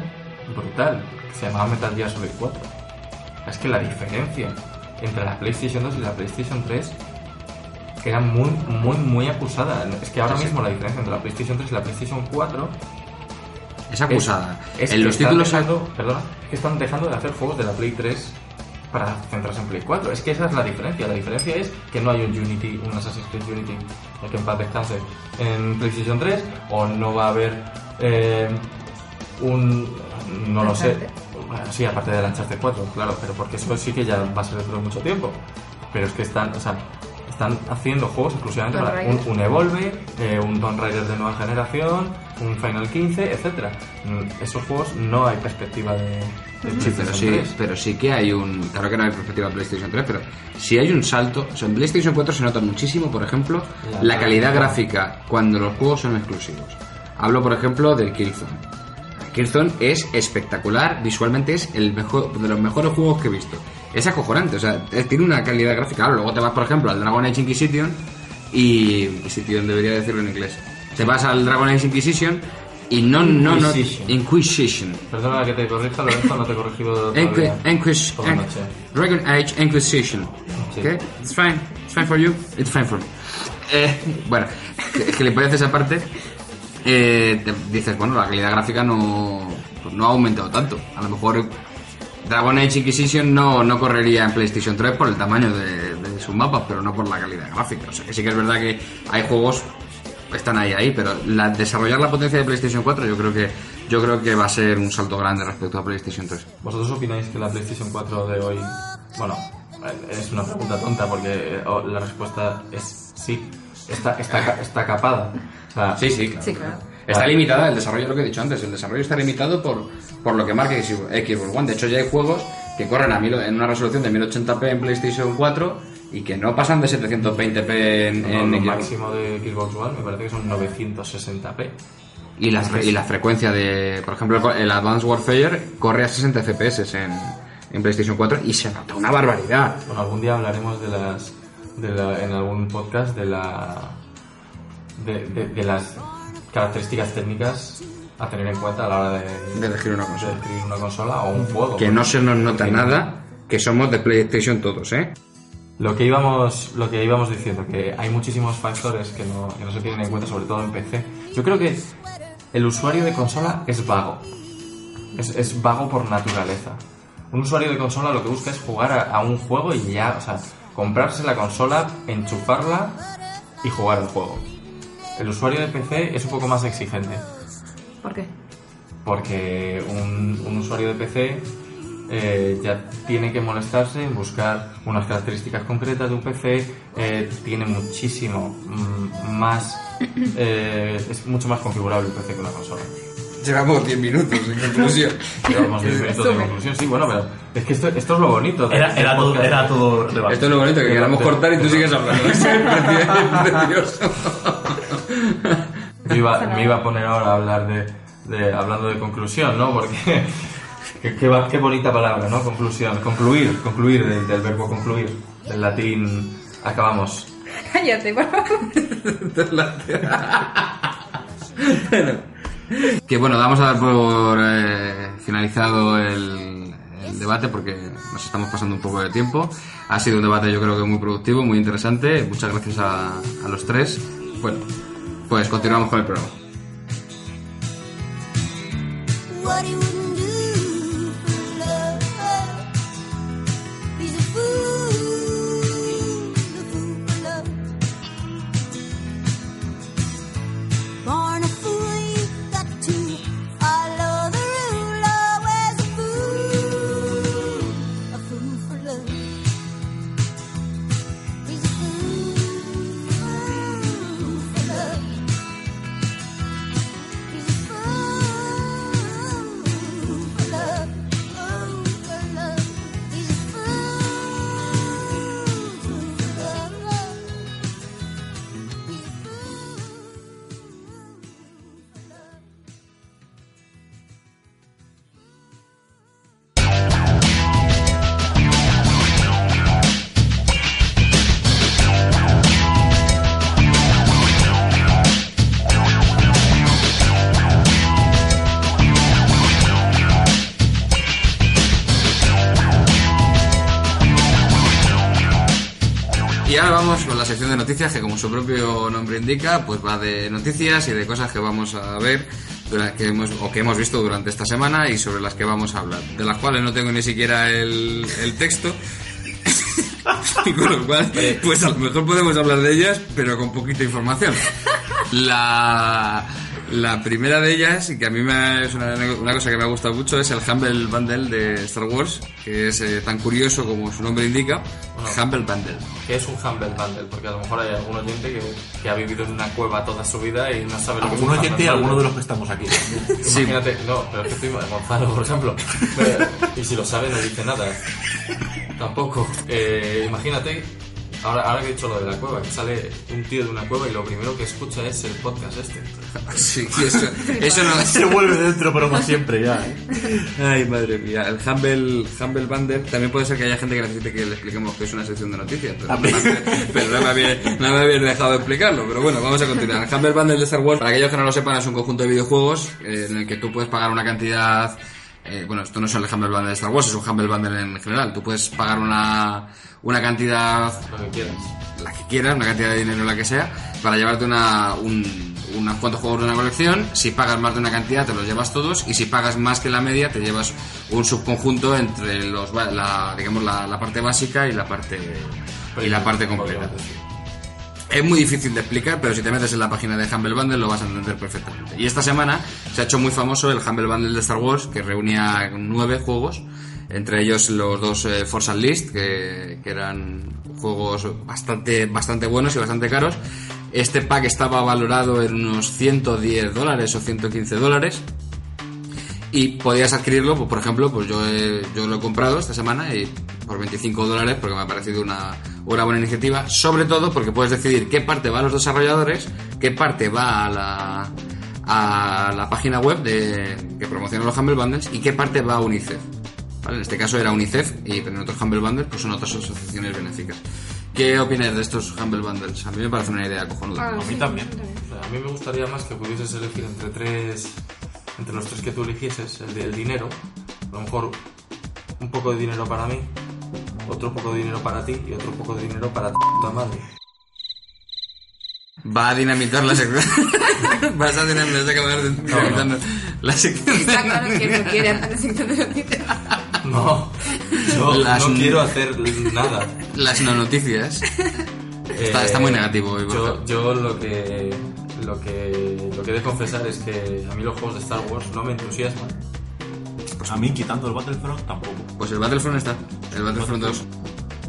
brutal, que se llamaba Metal Gear Solid 4. Es que la diferencia entre la PlayStation 2 y la PlayStation 3 era muy, muy, muy acusada. Es que ahora Sí, sí. mismo la diferencia entre la PlayStation 3 y la PlayStation 4 Es acusada. Es, es en los títulos. dejando, perdona, es que están dejando de hacer juegos de la Play 3 para centrarse en Play 4. Es que esa es la diferencia. La diferencia es que no hay un Unity, un Assassin's Creed Unity, el que en paz descanse, en PlayStation 3, o no va a haber eh, un. No lo sé. Bueno, sí, aparte del Uncharted 4, claro, pero porque eso sí que ya va a ser dentro de mucho tiempo. Pero es que están, o sea, están haciendo juegos exclusivamente para un, un Evolve, eh, un Tomb Raider de nueva generación, un Final 15, etcétera. Mm, Esos juegos no hay perspectiva de, de Sí, pero sí, 3. pero sí que hay un. Claro que no hay perspectiva PlayStation 3, pero sí hay un salto. O sea, en PlayStation 4 se nota muchísimo, por ejemplo, La la, calidad gráfica cuando los juegos son exclusivos. Hablo, por ejemplo, del Killzone. Killzone es espectacular, visualmente es el mejor de los mejores juegos que he visto. Es acojonante, o sea, tiene una calidad gráfica. Ahora, luego te vas, por ejemplo, al Dragon Age Inquisition y. Inquisition debería decirlo en inglés. Te vas al Dragon Age Inquisition y no, no, no. Inquisition. Perdona que te corrija, Lorenzo, no te he corregido Enqui-. Dragon Age Inquisition. Sí. Okay? It's fine. It's fine for you. It's fine for me. Eh, bueno, que, que le puedes esa parte. Eh, te dices, bueno, la calidad gráfica no, pues no ha aumentado tanto. A lo mejor Dragon Age Inquisition no, no correría en PlayStation 3 por el tamaño de, sus mapas, pero no por la calidad gráfica. O sea que sí que es verdad que hay juegos que están ahí ahí, pero la, desarrollar la potencia de PlayStation 4 yo creo que yo creo que va a ser un salto grande respecto a PlayStation 3. ¿Vosotros opináis que la PlayStation 4 de hoy, bueno, es una pregunta tonta porque eh, la respuesta es sí, está, está, está capada. O sea, Sí, sí, claro. Sí, claro. Está limitada el desarrollo, lo que he dicho antes, el desarrollo está limitado por, por lo que marca Xbox One. De hecho, ya hay juegos que corren a mil, en una resolución de 1080p en PlayStation 4 y que no pasan de 720p en, no, en lo Xbox. máximo de Xbox One me parece que son 960p. Y la, y la frecuencia de, por ejemplo, el Advanced Warfare corre a 60 FPS en, en PlayStation 4 y se nota una barbaridad. Bueno, algún día hablaremos de las, de la- en algún podcast de la, de, de- de las características técnicas a tener en cuenta a la hora de, elegir una consola. adquirir una consola o un juego. Que no se nos nota nada que somos de PlayStation todos, ¿eh? Lo que íbamos, lo que íbamos diciendo, que hay muchísimos factores que no, que no se tienen en cuenta, sobre todo en PC. Yo creo que el usuario de consola es vago. Es, es vago por naturaleza. Un usuario de consola lo que busca es jugar a, a un juego y ya, o sea, comprarse la consola, enchufarla y jugar el juego. El usuario de PC es un poco más exigente ¿Por qué? porque un, un usuario de PC eh, ya tiene que molestarse en buscar unas características concretas de un PC, eh, tiene muchísimo mm, más, eh, es mucho más configurable el PC que una consola. Llevamos 10 minutos en conclusión. Llevamos 10 minutos de conclusión, sí, bueno, pero es que esto, esto es lo bonito. Era, era, todo, era todo debate. Esto es lo bonito, que queramos cortar y tú sigues hablando. Es precioso. Yo iba, me iba a poner ahora a hablar de, de- hablando de conclusión, ¿no? Porque qué, qué va- qué bonita palabra, ¿no? Conclusión, concluir, concluir del, del verbo concluir, del latín acabamos. Cállate, por favor. Que bueno, vamos a dar por eh, finalizado el, debate porque nos estamos pasando un poco de tiempo. Ha sido un debate yo creo que muy productivo, muy interesante. Muchas gracias a, a los tres. Bueno, pues continuamos con el programa. Noticias que como su propio nombre indica, pues va de noticias y de cosas que vamos a ver que hemos, o que hemos visto durante esta semana y sobre las que vamos a hablar, de las cuales no tengo ni siquiera el, el texto. Y con lo cual, pues a lo mejor podemos hablar de ellas, pero con poquita información. La, la primera de ellas, y que a mí me, es una, una cosa que me ha gustado mucho, es el Humble Bundle de Star Wars, que es eh, tan curioso como su nombre indica. Humble Bundle. Que es un Humble Bundle, porque a lo mejor hay algún oyente que, que ha vivido en una cueva toda su vida y no sabe lo que es un oyente y alguno de los que estamos aquí. Sí. Imagínate, no, pero es que estoy Gonzalo, por ejemplo. Y si lo sabe, no dice nada. Tampoco. Eh, imagínate, ahora, ahora que he dicho lo de la cueva, que sale un tío de una cueva y lo primero que escucha es el podcast este. Sí, eso, eso no Se vuelve dentro, pero como siempre ya. ¿eh? Ay, madre mía. El Humble, Humble Bundle también puede ser que haya gente que necesite que le expliquemos que es una sección de noticias. Pero, no, me- pero no, me había, no me habéis dejado explicarlo. Pero bueno, vamos a continuar. El Humble Bundle de Star Wars, para aquellos que no lo sepan, es un conjunto de videojuegos eh, en el que tú puedes pagar una cantidad. Eh, bueno, esto no es el Humble Bundle de Star Wars, es un Humble Bundle en general. Tú puedes pagar una, una cantidad Lo que quieras. la que quieras, una cantidad de dinero la que sea, para llevarte una, un, unos cuantos juegos de una colección. Si pagas más de una cantidad, te los llevas todos. Y si pagas más que la media, te llevas un subconjunto entre los, la, digamos, la, la parte básica y la parte, y la parte completa. Es muy difícil de explicar, pero si te metes en la página de Humble Bundle lo vas a entender perfectamente. Y esta semana se ha hecho muy famoso el Humble Bundle de Star Wars, que reunía nueve juegos, entre ellos los dos eh, Force que, que eran juegos bastante, bastante buenos y bastante caros. Este pack estaba valorado en unos 110 dólares o 115 dólares. Y podías adquirirlo, pues, por ejemplo, pues yo, he- yo lo he comprado esta semana y por 25 dólares porque me ha parecido una, una buena iniciativa. Sobre todo porque puedes decidir qué parte va a los desarrolladores, qué parte va a la, a la página web de, que promociona los Humble Bundles y qué parte va a UNICEF. ¿Vale? En este caso era UNICEF y en otros Humble Bundles pues son otras asociaciones benéficas. ¿Qué opinas de estos Humble Bundles? A mí me parece una idea cojonuda. Ah, A mí sí, también. O sea, a mí me gustaría más que pudieses elegir entre tres, entre los tres que tú eligieses, el del dinero, a lo mejor un poco de dinero para mí, otro poco de dinero para ti y otro poco de dinero para tu puta madre. Va a dinamitar la sección. Vas a dinamitar, vas a acabar dinamitando la sección. Está claro que no quiere hacer la sección de noticias. No, yo Las- no quiero hacer nada. Las no noticias. Está- está muy negativo hoy, Yo, yo lo que lo que lo que he de confesar es que a mí los juegos de Star Wars no me entusiasman. A mí, quitando el Battlefront, tampoco. Pues el Battlefront está. El Battlefront 2.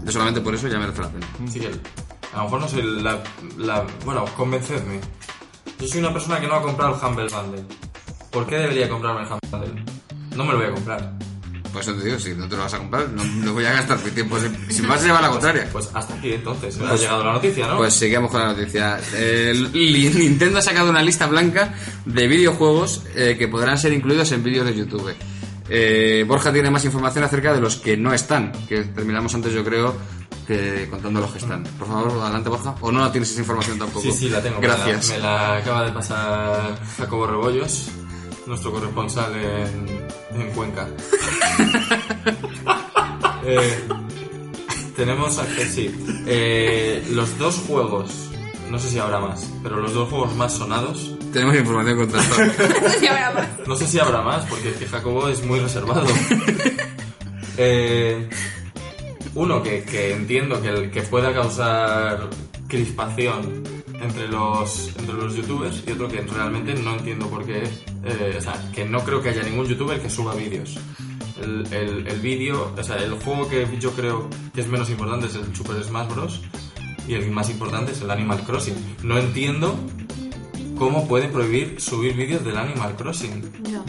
Yo solamente por eso ya merece la pena. Así que a lo mejor no soy la, la- Bueno, convencedme. Yo soy una persona que no ha comprado el Humble Bundle. ¿Por qué debería comprarme el Humble Bundle? No me lo voy a comprar. Por eso te digo, si no te lo vas a comprar, no, no voy a gastar mi tiempo. Si, si me vas a llevar la contraria. Pues hasta aquí entonces. ha llegado la noticia, ¿no? Pues seguimos con la noticia. Li- Nintendo ha sacado una lista blanca de videojuegos eh, que podrán ser incluidos en vídeos de YouTube. Eh, Borja tiene más información acerca de los que no están, que terminamos antes yo creo que contando los que están. Por favor, adelante Borja. ¿O no tienes esa información tampoco? Sí, sí, la tengo. Me la- Gracias. Me la, acaba de pasar Jacobo Rebollos, nuestro corresponsal en, en Cuenca. Eh, tenemos aquí, sí, eh, los dos juegos, no sé si habrá más, pero los dos juegos más sonados, Tenemos información contrastada. Sí, habrá más. no sé si habrá más, porque es que Jacobo es muy reservado. Eh, uno que, que entiendo que, que pueda causar crispación entre los, entre los youtubers y otro que realmente no entiendo por qué. eh, o sea, que no creo que haya ningún youtuber que suba vídeos. El, el, el vídeo, o sea, el juego que yo creo que es menos importante es el Super Smash Bros. Y el más importante es el Animal Crossing. No entiendo cómo pueden prohibir subir vídeos del Animal Crossing. No.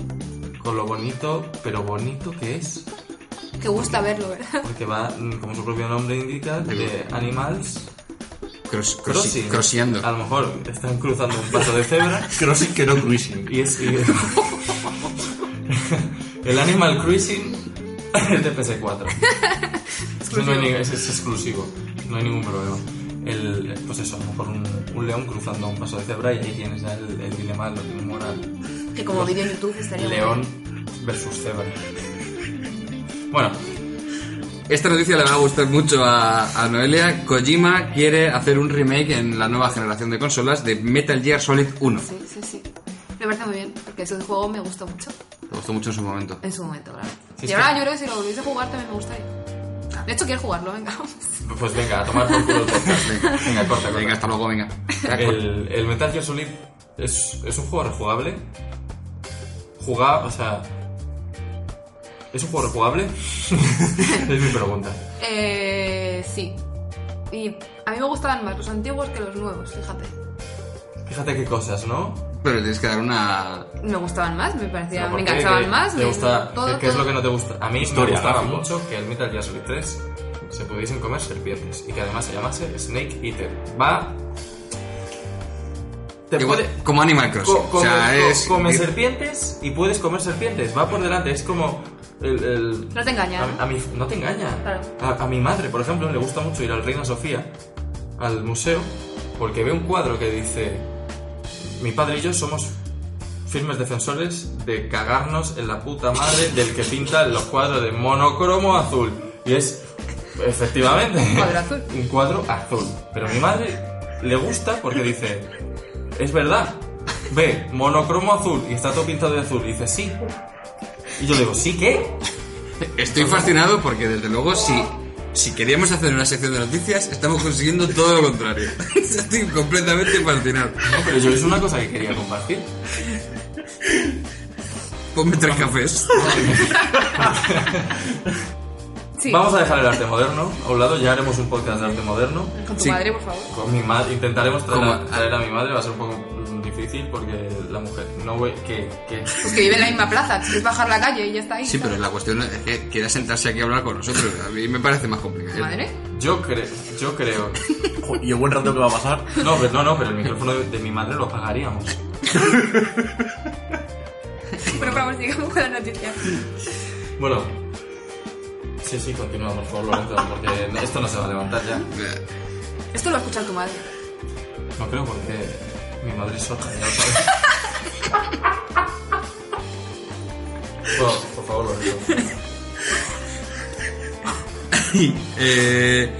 Con lo bonito, pero bonito que es. Que gusta verlo, ¿verdad? Porque va, como su propio nombre indica, de Animals Cross, crossi- Crossing. A lo mejor están cruzando un paso de cebra. Crossing que no cruising. Y es. y- el Animal Cruising es de PS4. Eso no hay ni- es, es exclusivo. No hay ningún problema. El, pues eso, a lo mejor un, un león cruzando un paso de cebra y ahí tienes ya el, el dilema, lo que moral. Que como en YouTube estaría León versus cebra. Bueno, esta noticia le va a gustar mucho a, a Noelia. Kojima quiere hacer un remake en la nueva generación de consolas de Metal Gear Solid 1. Sí, sí, sí. Me parece muy bien, porque ese juego me gustó mucho Me gustó mucho en su momento. en su momento, claro. Sí, y ahora que- yo creo que si lo volviese a jugar también me gustaría. De hecho, quiero jugarlo, venga. Pues venga, a tomar por culo el podcast. Venga, corta, corta. Venga, hasta luego, venga. El, el Metal Gear Solid es, es un juego rejugable. Jugar, o sea. ¿Es un juego rejugable? es mi pregunta. Eh, sí. Y a mí me gustaban más los antiguos que los nuevos, fíjate. Fíjate qué cosas, ¿no? Pero tienes que dar una... Me gustaban más, me parecía, ¿Pero por me enganchaban ¿Qué- más. ¿Te me- gusta, todo, ¿qué, qué es todo. lo que no te gusta? A mí Historia, me gustaba gráficos. mucho que el Metal Gear Solid 3 se pudiesen comer serpientes y que además se llamase Snake Eater. Va. Te Igual- puede- como Animal Crossing. Co- o sea, come- co- es... come serpientes y puedes comer serpientes. Va por delante. Es como. El, el- No te engaña, A, ¿no? a mi, no te engaña. Claro. A, a mi madre, por ejemplo, le gusta mucho ir al Reina Sofía, al museo, porque ve un cuadro que dice: Mi padre y yo somos firmes defensores de cagarnos en la puta madre del que pinta los cuadros de monocromo azul. Y es. Efectivamente. Un cuadro azul. un cuadro azul. Pero a mi madre le gusta porque dice, es verdad, ve, monocromo azul y está todo pintado de azul. Y dice, sí. Y yo le digo, ¿sí qué? Estoy fascinado porque, desde luego, si, si queríamos hacer una sección de noticias, estamos consiguiendo todo lo contrario. Estoy completamente fascinado. No, pero yo es una cosa que quería compartir. Ponme tres cafés. Sí, Vamos a dejar el arte moderno a un lado, ya haremos un podcast de arte moderno. con tu Sí. madre, por favor. Con mi madre, intentaremos traer a, ¿Cómo? traer a mi madre, va a ser un poco difícil porque la mujer, no voy, que, que, Pues que vive en la misma plaza, es bajar la calle y ya está ahí. Sí, pero la cuestión es que quiera sentarse aquí a hablar con nosotros. A mí me parece más complicado. Madre. yo creo, yo creo, Y el buen rato que va a pasar. no, pero, no, no, pero el micrófono de, de mi madre lo apagaríamos. Pero vamos, sigamos con la noticia. Bueno, sí, sí, continúa, por favor, Lorenzo, porque esto no se va a levantar ya. Esto lo va a escuchar tu madre. No creo porque mi madre es lo sabes. Por, por favor, Lorenzo. Eh,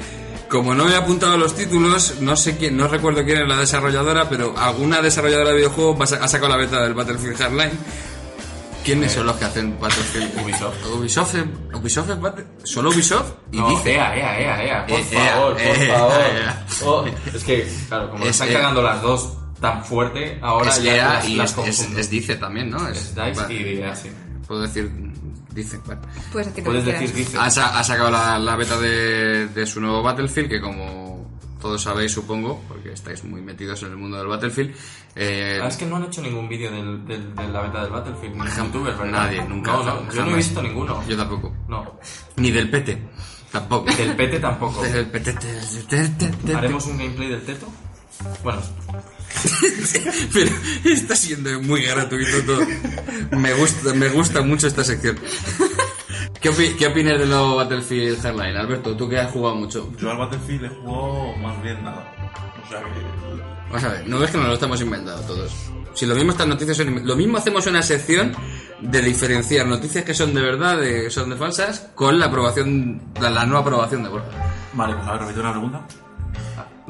como no me he apuntado los títulos, no sé quién, no recuerdo quién es la desarrolladora, pero alguna desarrolladora de videojuegos ha sacado la beta del Battlefield Hardline. ¿Quiénes son los que hacen Battlefield? Ubisoft. Ubisoft, eh, Ubisoft es Battle- solo Ubisoft y No, dice. ea, ea, ea, por Eh, favor, por eh, favor. Oh, es que, claro, como Es, están eh, cagando las dos tan fuerte, ahora es ya EA las, y las es, es- Dice también, ¿no? Es DICE vale, y EA, sí. Puedo decir Dice. Puedes decir Puedes decir dice. Ha, sa- ha sacado la, la beta de, de su nuevo Battlefield, que como todos sabéis, supongo, porque estáis muy metidos en el mundo del Battlefield. eh, Ah, es que no han hecho ningún vídeo del, del- de la beta del Battlefield, ni Jam- youtubers, ¿verdad? Nadie, nunca. No, no, yo no he jamás. visto ninguno. Yo tampoco. No. Ni del PT. Tampoco. Del PT tampoco. Del PT. ¿Haremos un gameplay del teto? Bueno, Pero está siendo muy gratuito todo. Me gusta, me gusta mucho esta sección. ¿Qué, opi- qué opinas del nuevo Battlefield Hardline, Alberto? Tú que has jugado mucho. Yo al Battlefield he jugado más bien nada. O sea que. Vamos a ver, no ves que nos lo estamos inventando todos. Si lo mismo estas noticias son Lo mismo hacemos una sección de diferenciar noticias que son de verdad, de, que son de falsas, con la aprobación, la, la nueva aprobación de Borja. Vale, pues a ver, repite una pregunta.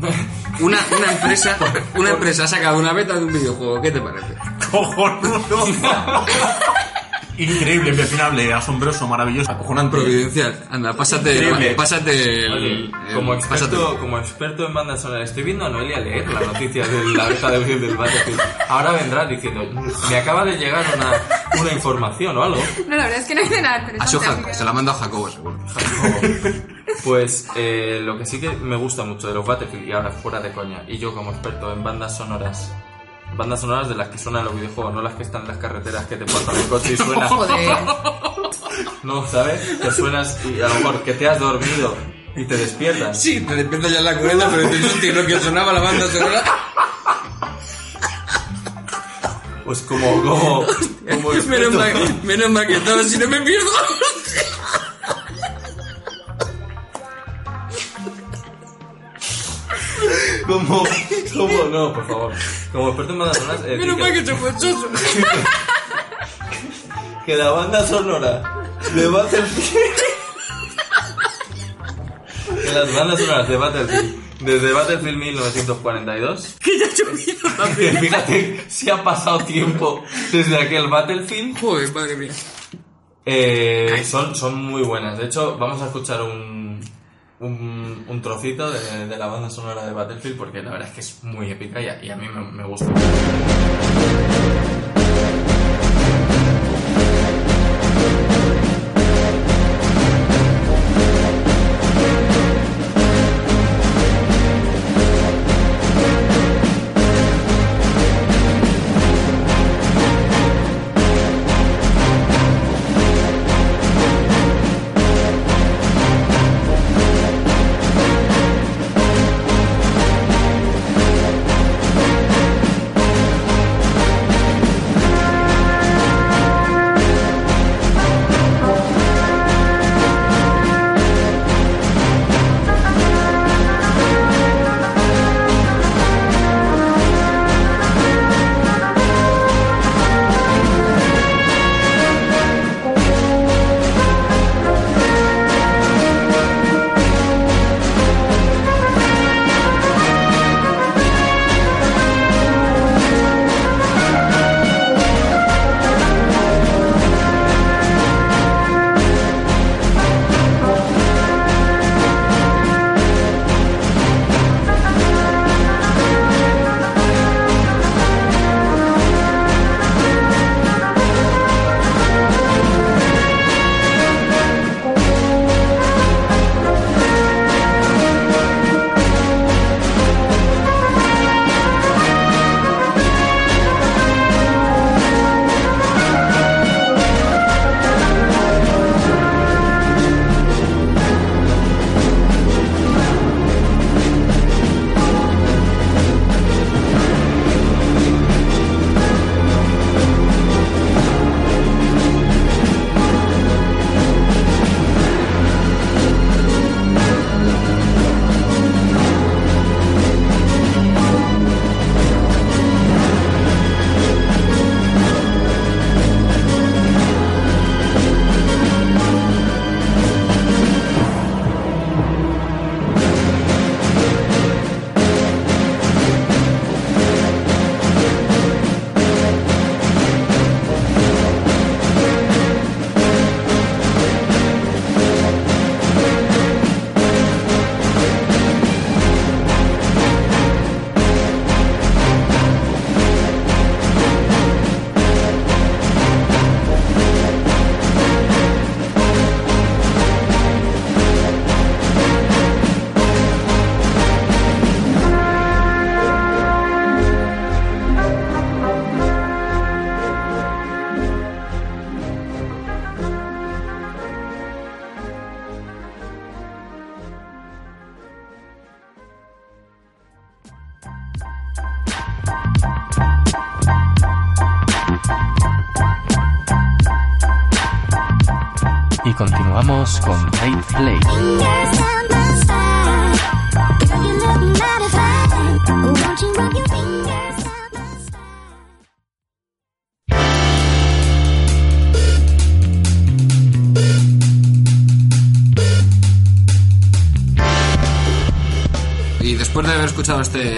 Una, una empresa, una empresa ha sacado una beta de un videojuego, ¿qué te parece? ¡Cojonudo! Increíble, impepinable, asombroso, maravilloso, acojonante. Providencial. Anda, pásate, Increíble. pásate el, oye, el- como, pásate. experto, como experto en bandas sonoras, estoy viendo a Noelia leer la noticia de la beta de del Battlefield. Ahora vendrá diciendo, me acaba de llegar una, una información o algo. No, la verdad es que no hice nada A interesante. Así se que- la manda a Jacobo, seguro. Pues eh, lo que sí que me gusta mucho de los Battlefield, y ahora fuera de coña, y yo como experto en bandas sonoras, bandas sonoras de las que suenan los videojuegos, no las que están en las carreteras que te portan el coche y suena. Joder. No, ¿sabes? Que suenas y a lo mejor que te has dormido y te despiertas. Sí, te despiertas ya en la cubierta, pero hostia, lo que sonaba la banda sonora. Pues como, como, como Menos mal, menos mal que estaba, si no me pierdo. Como, como, no, por favor. Como experto en bandas sonoras, eh, Menos que- mal que se fue choso. que la banda sonora de Battlefield de las bandas sonoras de Battlefield, desde Battlefield 1942. Que ya llovido también. Fíjate si ha pasado tiempo desde aquel Battlefield. Joder, madre mía. Eh, son, son muy buenas. De hecho, vamos a escuchar un, un, un trocito de, la banda sonora de Battlefield porque la verdad es que es muy épica y a, mí me gusta.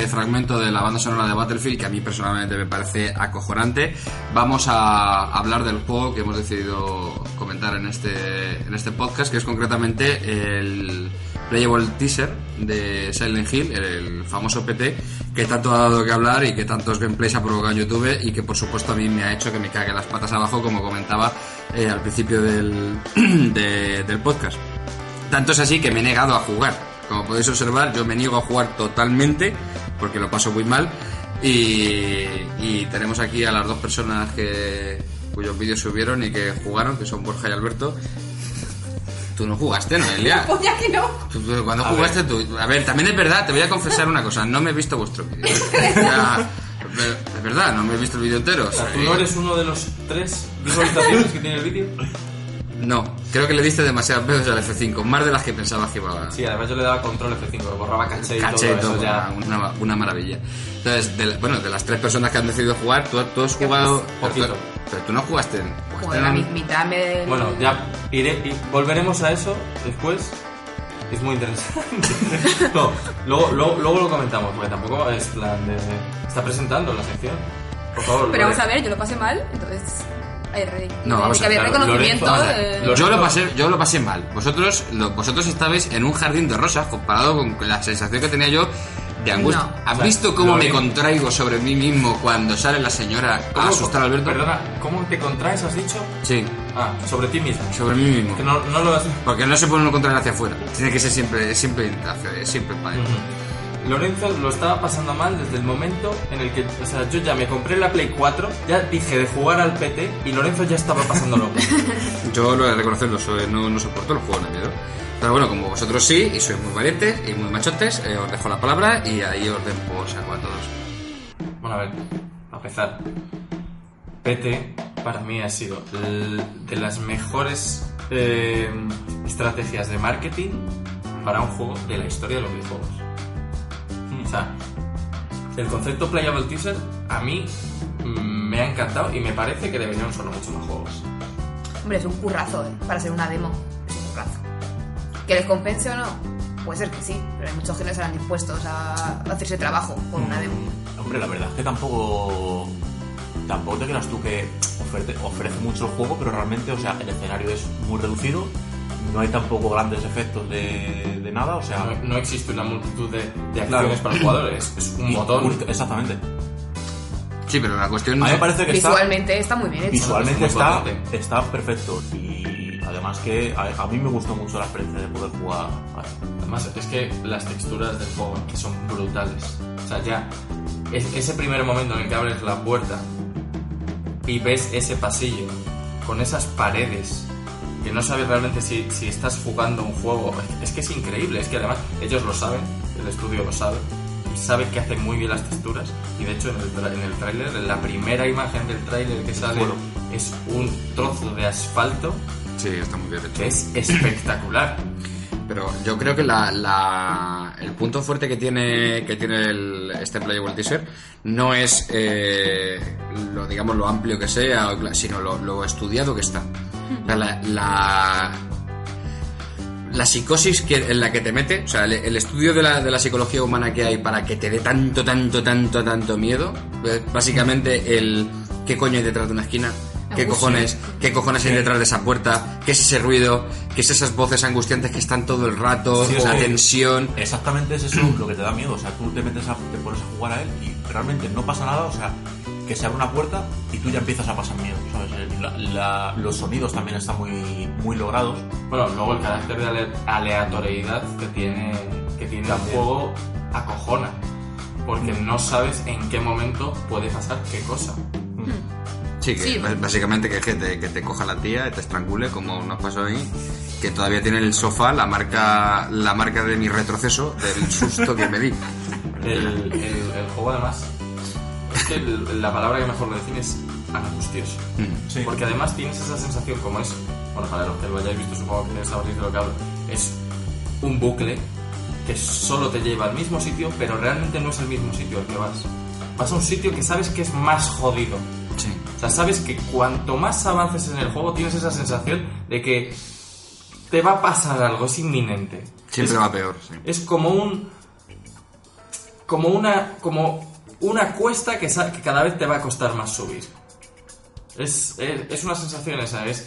Fragmento de la banda sonora de Battlefield, que a mí personalmente me parece acojonante, vamos a hablar del juego que hemos decidido comentar en este, en este podcast, que es concretamente el Playable Teaser de Silent Hill, el famoso PT, que tanto ha dado que hablar y que tantos gameplays ha provocado en YouTube y que por supuesto a mí me ha hecho que me cague las patas abajo, como comentaba eh, al principio del, de- del podcast. Tanto es así que me he negado a jugar. Como podéis observar, yo me niego a jugar totalmente porque lo paso muy mal. Y, y tenemos aquí a las dos personas que cuyos vídeos subieron y que jugaron, que son Borja y Alberto. Tú no jugaste, Noelia. Pues ya que no. Cuando jugaste tú. A ver, también es verdad, te voy a confesar una cosa. No me he visto vuestro vídeo. Es verdad, no me he visto el vídeo entero. O sea, ¿Tú no eres uno de los tres visualizaciones que tiene el vídeo? No, creo que le diste demasiadas veces al F5, más de las que pensabas que iba a. Sí, además yo le daba control F5, borraba caché y caché y todo todo, eso ya. una, una maravilla. Entonces, de, bueno, de las tres personas que han decidido jugar, tú, tú has jugado. Poquito. Pero, pero tú no jugaste. en- jugaste la en- mi- mitad me... Bueno, ya iré, y volveremos a eso después. es muy interesante. no, luego, luego, luego lo comentamos, porque tampoco es plan de... Está presentando la sección. Por favor, Pero vamos a ver, yo lo pasé mal, entonces. Rey. No, vamos que a ver, reconocimiento. Lorenzo, eh, Lorenzo. Yo lo pasé, yo lo pasé mal. Vosotros, lo- vosotros estabais en un jardín de rosas comparado con la sensación que tenía yo de angustia. No. ¿Has O sea, visto cómo me contraigo sobre mí mismo cuando sale la señora a ¿Cómo- asustar a Alberto? Perdona, ¿cómo te contraes, has dicho? Sí, Ah, sobre ti mismo. sobre mí mismo. Que no, no lo has... Porque no se puede uno contraer hacia afuera. Tiene que ser siempre, siempre, hacia- siempre para adentro. Lorenzo lo estaba pasando mal desde el momento en el que, o sea, yo ya me compré la Play 4, ya dije de jugar al PT y Lorenzo ya estaba pasándolo. Yo lo he de reconocerlo, soy- no, no soporto los juegos de miedo. Pero bueno, como vosotros sí, y sois muy valientes y muy machotes, eh, os dejo la palabra y ahí os den por saco a todos. Bueno, a ver, a empezar. PT para mí ha sido de las mejores eh, estrategias de marketing para un juego de la historia de los videojuegos. El concepto Playable Teaser a mí mm, me ha encantado y me parece que deberían solo muchos más juegos. Hombre, es un currazo, ¿eh? Para ser una demo. Es un currazo. ¿Que les compense o no? Puede ser que sí, pero hay muchos que no estarán dispuestos a hacerse trabajo por una demo. Hombre, la verdad es que tampoco. Tampoco te creas tú que ofrece, ofrece mucho el juego, pero realmente, o sea, el escenario es muy reducido. No hay tampoco grandes efectos de, de nada, o sea. No, no existe una multitud de, de Claro. acciones para jugadores, es un un- exactamente. Sí, pero la cuestión A mí me parece que está. Visualmente está muy bien hecho. Visualmente Es está, está perfecto. Y además que a, a mí me gustó mucho la experiencia de poder jugar. Además, es que las texturas del juego que son brutales. O sea, ya, es- ese primer momento en el que abres la puerta y ves ese pasillo con esas paredes que no sabes realmente si, si estás jugando un juego. Es que es increíble, es que además ellos lo saben, el estudio lo sabe, y sabe que hacen muy bien las texturas. Y de hecho, en el, tra- en el tráiler, en la primera imagen del tráiler que sale Bueno. es un trozo de asfalto Sí, está muy bien hecho. que es espectacular. Pero yo creo que la, la- el punto fuerte que tiene que tiene el, este Playable Teaser no es eh, lo digamos lo amplio que sea, sino lo, lo estudiado que está. O sea, La, la, la psicosis que, en la que te mete, o sea, el, el estudio de la, de la psicología humana que hay para que te dé tanto, tanto, tanto, tanto miedo, es básicamente el qué coño hay detrás de una esquina, qué cojones, qué cojones hay detrás de esa puerta, qué es ese ruido, qué es esas voces angustiantes que están todo el rato, Sí, o la tensión. Exactamente es eso lo que te da miedo. O sea, tú te metes a, te pones a jugar a él y realmente no pasa nada. O sea, que se abre una puerta y tú ya empiezas a pasar miedo. ¿sabes? La- la- los sonidos también están muy, muy logrados. Bueno, luego el carácter de ale- aleatoriedad que tiene, que tiene el juego acojona. Porque no sabes en qué momento puede pasar qué cosa. Sí, que Sí. básicamente que, que te, que te coja la tía y te estrangule como nos pasó ahí, que todavía tiene en el sofá la marca, la marca de mi retroceso del susto que me di. El, el- el juego además, es que la palabra que mejor lo define es angustioso. Sí. Porque además tienes esa sensación como es, bueno, para los que lo hayáis visto supongo que sabréis de lo que hablo, es un bucle que solo te lleva al mismo sitio, pero realmente no es el mismo sitio al que vas. Vas a un sitio que sabes que es más jodido. Sí. O sea, sabes que cuanto más avances en el juego tienes esa sensación de que te va a pasar algo, es inminente. Siempre es, va peor, sí. es como un como una como una cuesta que, cada vez te va a costar más subir. Es, es, es una sensación esa, es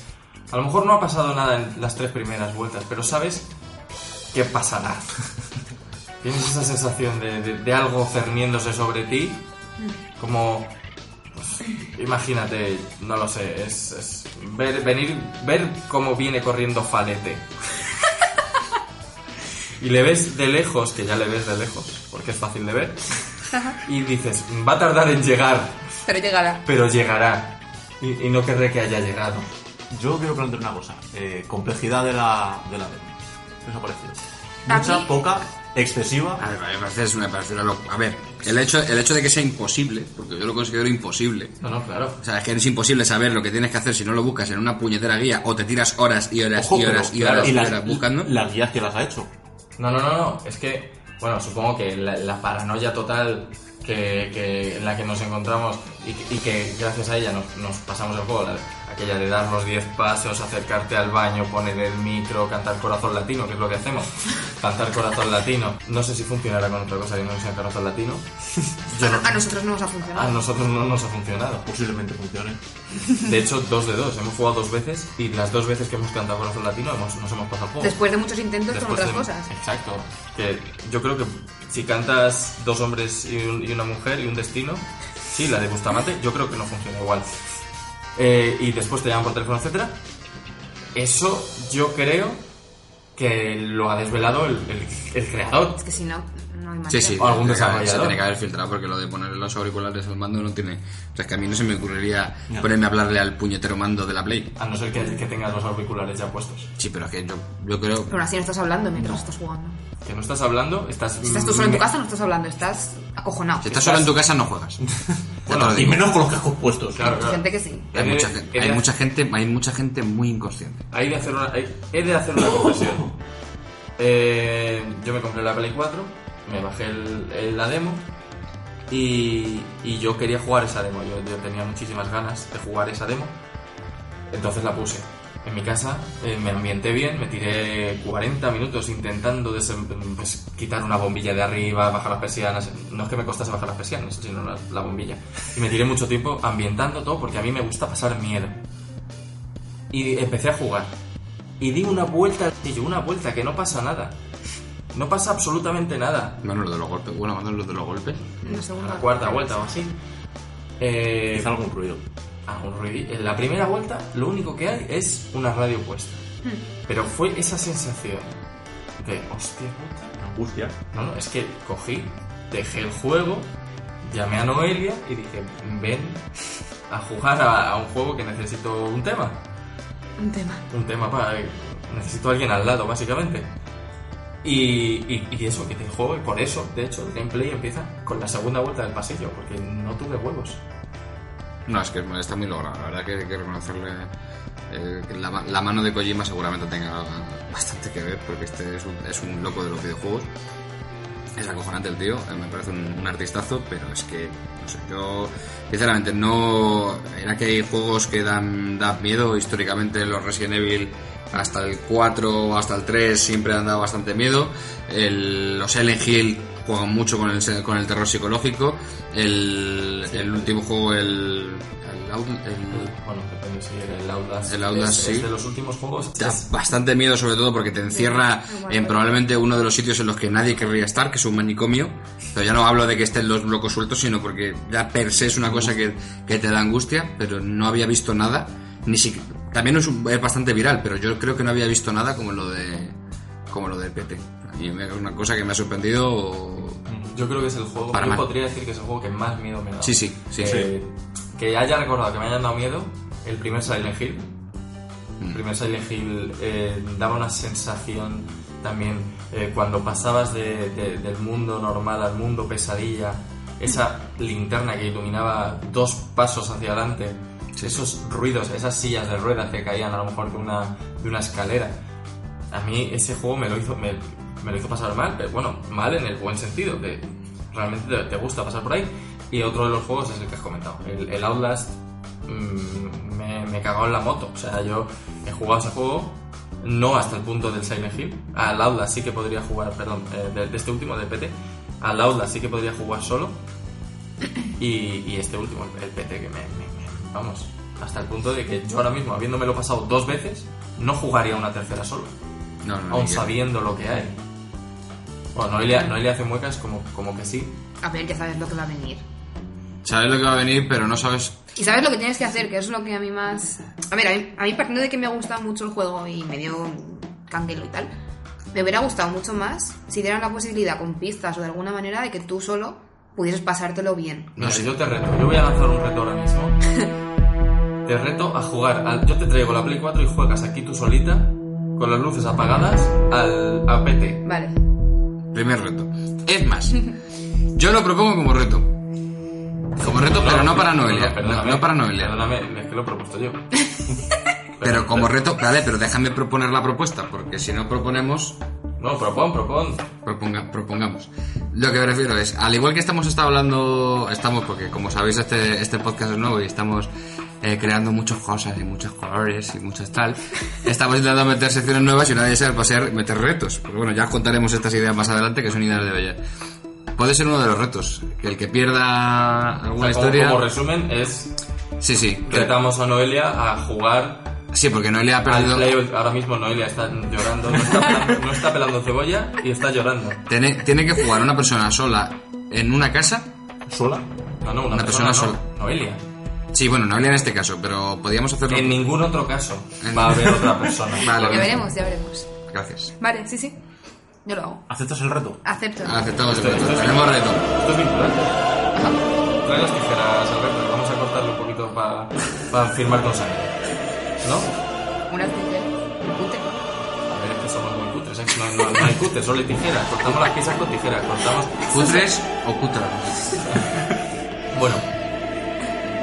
a lo mejor no ha pasado nada en las tres primeras vueltas, pero sabes que pasará. Tienes esa sensación de, algo cerniéndose sobre ti, como pues, imagínate, no lo sé, es, es ver, venir, ver cómo viene corriendo Falete. Y le ves de lejos, que ya le ves de lejos, porque es fácil de ver, y dices, va a tardar en llegar, Pero llegará. pero llegará. Y, y no querré que haya llegado. Yo quiero plantear una cosa. eh, complejidad de la, de la demo. ¿Qué os ha parecido? Mucha, mí- poca, excesiva. A ver, me parece, es una, parece una A ver, el hecho, el hecho de que sea imposible, porque yo lo considero imposible. No, no, claro. O sea, es que es imposible saber lo que tienes que hacer si no lo buscas en una puñetera guía o te tiras horas y horas Ojo, y pero, horas y claro, horas y las, horas buscando. las guías que las ha hecho. No, no, no, no. Es que, bueno, supongo que la, paranoia total que, que- en la que nos encontramos y, que- y que gracias a ella nos, nos pasamos el juego, la- aquella de dar los 10 pasos, acercarte al baño, poner el micro, cantar corazón latino, que es lo que hacemos, cantar corazón latino. No sé si funcionará con otra cosa que no sea corazón latino. Yo no- A nosotros no nos ha a funcionado. nosotros no nos ha funcionado. Posiblemente funcione. De hecho, dos de dos. Hemos jugado dos veces y las dos veces que hemos cantado Corazón Latino hemos, nos hemos pasado juego. Después de muchos intentos con Después otras de- cosas. Exacto. Que yo creo que si cantas dos hombres y, un- y una mujer y un destino, sí, la de Bustamante, yo creo que no funciona igual. Eh, y después te llaman por teléfono, etcétera. Eso yo creo que lo ha desvelado el, el- el creador. Es que si no, no hay manera. Sí, sí, O algún haber- se desarrollador. tiene que haber filtrado porque lo de poner los auriculares al mando no tiene. O sea, es que a mí no se me ocurriría Ya. ponerme a hablarle al puñetero mando de la Play. A no ser que, que tengas los auriculares ya puestos. Sí, pero es que yo, yo creo. Pero aún así no estás hablando mientras estás jugando. Que no estás hablando, estás... Si estás tú solo en tu casa, no estás hablando, estás acojonado. Si estás solo en tu casa, no juegas. Y menos con los cascos puestos. Claro, Hay claro. gente que sí. Hay de- mucha, de- hay mucha gente, hay mucha gente muy inconsciente. Hay de hacer una, hay- he de hacer una confesión. Eh, yo me compré la Play 4, me bajé el- el- la demo y, y yo quería jugar esa demo. Yo, yo tenía muchísimas ganas de jugar esa demo. Entonces la puse en mi casa, eh, me ambienté bien, me tiré 40 minutos intentando pues, quitar una bombilla de arriba, bajar las persianas. No es que me costase bajar las persianas, sino la, la bombilla. Y me tiré mucho tiempo ambientando todo porque a mí me gusta pasar miedo y empecé a jugar. Y di una vuelta, tío, una vuelta, que no pasa nada. No pasa absolutamente nada. Bueno, lo de los golpes. Bueno, cuando lo de los golpes. La A segunda la cuarta vuelta o así. Eh, Quizá algún ruido. Algún ruidi- En la primera vuelta, lo único que hay es una radio puesta. Pero fue esa sensación de, hostia puta. Angustia. No, no, es que cogí, dejé el juego, llamé a Noelia y dije, ven a jugar a, a un juego que necesito un tema. Un tema. un tema para. Necesito a alguien al lado, básicamente. Y, y, y eso, que te juego, y por eso, de hecho, el gameplay empieza con la segunda vuelta del pasillo, porque no tuve huevos. No, es que está muy logrado. La verdad que hay que reconocerle. eh, que la, ma- la mano de Kojima seguramente tenga bastante que ver, porque este es un, es un loco de los videojuegos. Es acojonante el tío, eh, me parece un, artistazo, pero es que, no sé, yo, sinceramente, no. Era que hay juegos que dan, dan miedo, históricamente los Resident Evil hasta el 4 o hasta el 3 siempre han dado bastante miedo. Los Silent Hill juegan mucho con el, se- con el terror psicológico. El, el último juego, el. el, el- Bueno, el Outlast. El Outlast, es, es sí. de los últimos juegos. da es- bastante miedo sobre todo porque te encierra en probablemente uno de los sitios en los que nadie querría estar, que es un manicomio. Pero ya no hablo de que estén los locos sueltos, sino porque ya per se es una cosa que, que te da angustia, pero no había visto nada. Ni si, también es, un- es bastante viral, pero yo creo que no había visto nada como lo de como lo de PT. Y es una cosa que me ha sorprendido. Yo creo que es el juego. Para yo mal. podría decir que es el juego que más miedo me da. Sí, sí, sí, que, que haya recordado que me hayan dado miedo el primer Silent Hill. Mm. El primer Silent Hill eh, daba una sensación también eh, cuando pasabas de- de- del mundo normal al mundo pesadilla, esa linterna que iluminaba dos pasos hacia adelante, esos ruidos, esas sillas de ruedas que caían a lo mejor de una, de una escalera. A mí ese juego me lo hizo, me, me lo hizo pasar mal, pero bueno, mal en el buen sentido, que realmente te, te gusta pasar por ahí. Y otro de los juegos es el que has comentado, el, el Outlast mm, me, me cagó en la moto. O sea, yo he jugado ese juego, no hasta el punto del Silent Hill. Al Outlast sí que podría jugar, perdón, eh, de, de este último, de PT. Al Outlast sí que podría jugar solo. Y, y este último, el, PT, que me, me- me- Vamos, hasta el punto de que yo ahora mismo, habiéndomelo pasado dos veces, no jugaría una tercera solo. No, no, Aún sabiendo lo que hay. Bueno, Noelia, Noelia hace muecas como, como que sí. A ver, ya sabes lo que va a venir. Sabes lo que va a venir, pero no sabes. Y sabes lo que tienes que hacer, que es lo que a mí más... A ver, a mí, a mí partiendo de que me gusta mucho el juego y me dio canguelo y tal, me hubiera gustado mucho más si dieran la posibilidad con pistas o de alguna manera de que tú solo pudieses pasártelo bien. No sé, yo te reto. Yo voy a lanzar un reto ahora mismo. te reto a jugar. al- yo te traigo la Play 4 y juegas aquí tú solita, con las luces apagadas, al a PT. Vale. Primer reto. Es más, yo lo propongo como reto. Como reto, pero no para Noelia. No, para Noelia. Perdóname, es que lo he propuesto yo. Pero como reto, vale, pero déjame proponer la propuesta, porque si no proponemos, No, propon, propon. proponga- propongamos. Lo que me refiero es, al igual que estamos hablando, estamos, porque como sabéis este, este podcast es nuevo y estamos eh, creando muchas cosas y muchos colores y muchas tal. Estamos intentando meter secciones nuevas y una de ellas va a ser meter retos. Pero bueno, ya os contaremos estas ideas más adelante, que son ideas de Bella. Puede ser uno de los retos, que el que pierda O alguna sea, como, historia... como resumen, es Sí, sí. que- retamos a Noelia a jugar Sí, porque Noelia ha perdido... Ahora mismo Noelia está llorando, no está, pelando, no está pelando cebolla y está llorando. Tiene, tiene que jugar una persona sola en una casa. ¿Sola? No, no, una, Una persona, persona no. sola. Noelia. Sí, bueno, Noelia en este caso, pero podíamos hacerlo... En ningún otro caso va a haber otra persona. Vale. Ya veremos, ya veremos. Gracias. Vale, sí, sí. Yo lo hago. ¿Aceptas el reto? Acepto. Aceptamos el reto. esto es Tenemos reto. Esto es vinculante. Trae las tijeras, Alberto. Vamos a cortarlo un poquito para firmar con sangre. ¿No? Una tijera. Ute. A ver, es que somos muy cutres. ¿eh? No, no, no hay cutres, solo hay tijeras. Cortamos las piezas con tijeras. Cortamos. ¿Cutres o cutras? Bueno,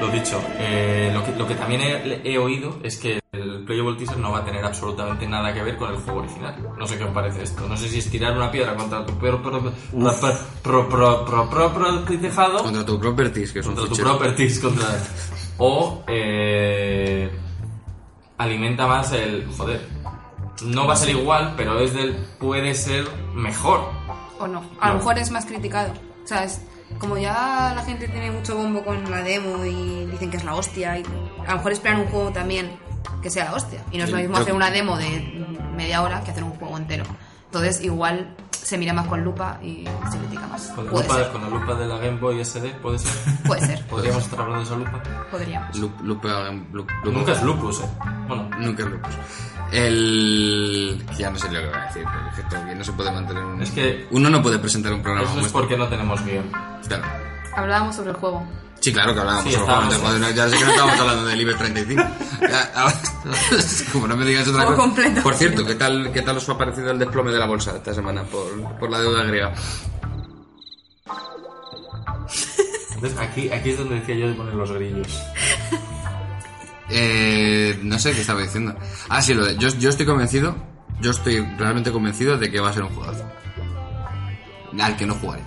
lo dicho, eh, lo, que, también he, oído es que el Playable Teaser no va a tener absolutamente nada que ver con el juego original. No sé qué os parece esto. No sé si es tirar una piedra contra tu peor pro, pro, pro, tejado. Contra tu properties, que es Contra un tu properties, contra. o eh, alimenta más el. Joder. No va a ser igual, pero es del. puede ser mejor. O no. A lo mejor es más criticado. O como ya la gente tiene mucho bombo con la demo y dicen que es la hostia, y a lo mejor esperan un juego también que sea la hostia. Y no es lo mismo hacer una demo de media hora que hacer un juego entero. Entonces, igual se mira más con lupa y se critica más. con la, lupa, ser. con la lupa de la Game Boy SD puede ser Puede ser. podríamos estar hablando de esa lupa Podríamos. Lup- lupe- lup- lup- nunca es lupus eh bueno Nunca es lupus. El... Ya no sé lo que voy a decir, porque es que todavía no se puede mantener un... Es que- Uno no puede presentar un programa eso es este. porque no tenemos guion Claro. Hablábamos sobre el juego. Sí, claro que hablábamos Sí, estábamos- Ya sé que no estábamos hablando del IBE 35. Ya, ahora- como no me digas otra cosa. completo. Por cierto, ¿qué tal, ¿qué tal os ha parecido el desplome de la bolsa esta semana por, por la deuda griega? Entonces, aquí, aquí es donde decía yo de poner los grillos Eh, no sé qué estaba diciendo. Ah, sí, lo de, yo, yo estoy convencido, yo estoy realmente convencido de que va a ser un juegazo. Al que no jugaré.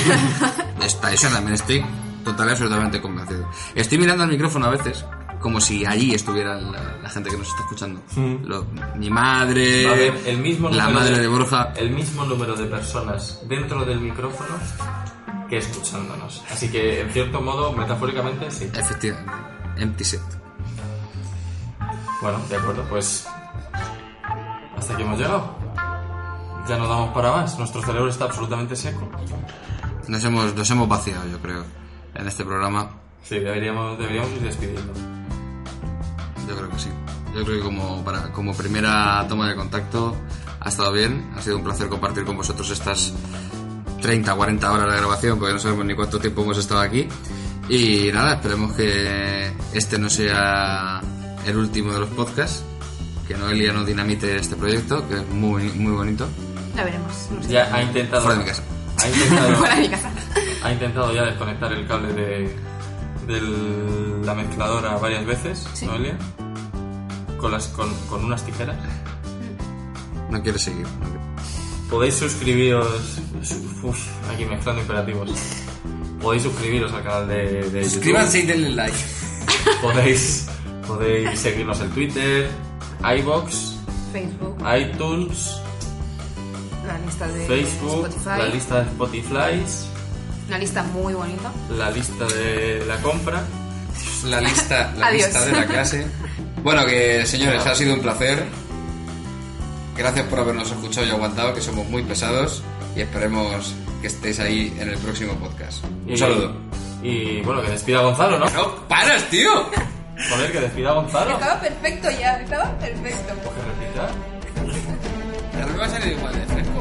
Está, eso también estoy total y absolutamente convencido. Estoy mirando al micrófono a veces, como si allí estuviera la, la gente que nos está escuchando. Lo- mi madre, el mismo la madre de Borja. el mismo número de personas dentro del micrófono que escuchándonos. Así que, en cierto modo, metafóricamente, sí. Efectivamente, empty set. Bueno, de acuerdo, pues hasta aquí hemos llegado. Ya no damos para más. Nuestro cerebro está absolutamente seco. Nos hemos, nos hemos vaciado, yo creo, en este programa. Sí, deberíamos, deberíamos ir despidiendo. Yo creo que sí. Yo creo que como, para, como primera toma de contacto ha estado bien. Ha sido un placer compartir con vosotros estas 30, 40 horas de grabación, porque no sabemos ni cuánto tiempo hemos estado aquí. Y nada, esperemos que este no sea el último de los podcasts. Que Noelia no dinamite este proyecto, que es muy, muy bonito. Ya veremos. No sé. Ya ha intentado. Fuera de mi casa. Ha intentado, Fuera de mi casa. Ha intentado ya desconectar el cable de, de la mezcladora varias veces, Sí. Noelia. Con, las, con, con unas tijeras. No quiere seguir. no quiere. Podéis suscribiros. Uf, aquí mezclando imperativos. Podéis suscribiros al canal de, de YouTube. y denle like. Podéis, podéis seguirnos en Twitter, iBox, Facebook, iTunes, la lista de Facebook, Spotify. la lista de Spotify, Una lista muy bonita. la lista de la compra. La lista, la Adiós. lista de la clase. Bueno, que señores, ha sido un placer. Gracias por habernos escuchado y aguantado, que somos muy pesados y esperemos que estéis ahí en el próximo podcast. Un Y- saludo. Y bueno, que despida a Gonzalo, ¿no? ¡No paras, tío! Joder, que despida a Gonzalo. Estaba perfecto ya, estaba perfecto. Que repita. A mí me va a salir igual de fresco.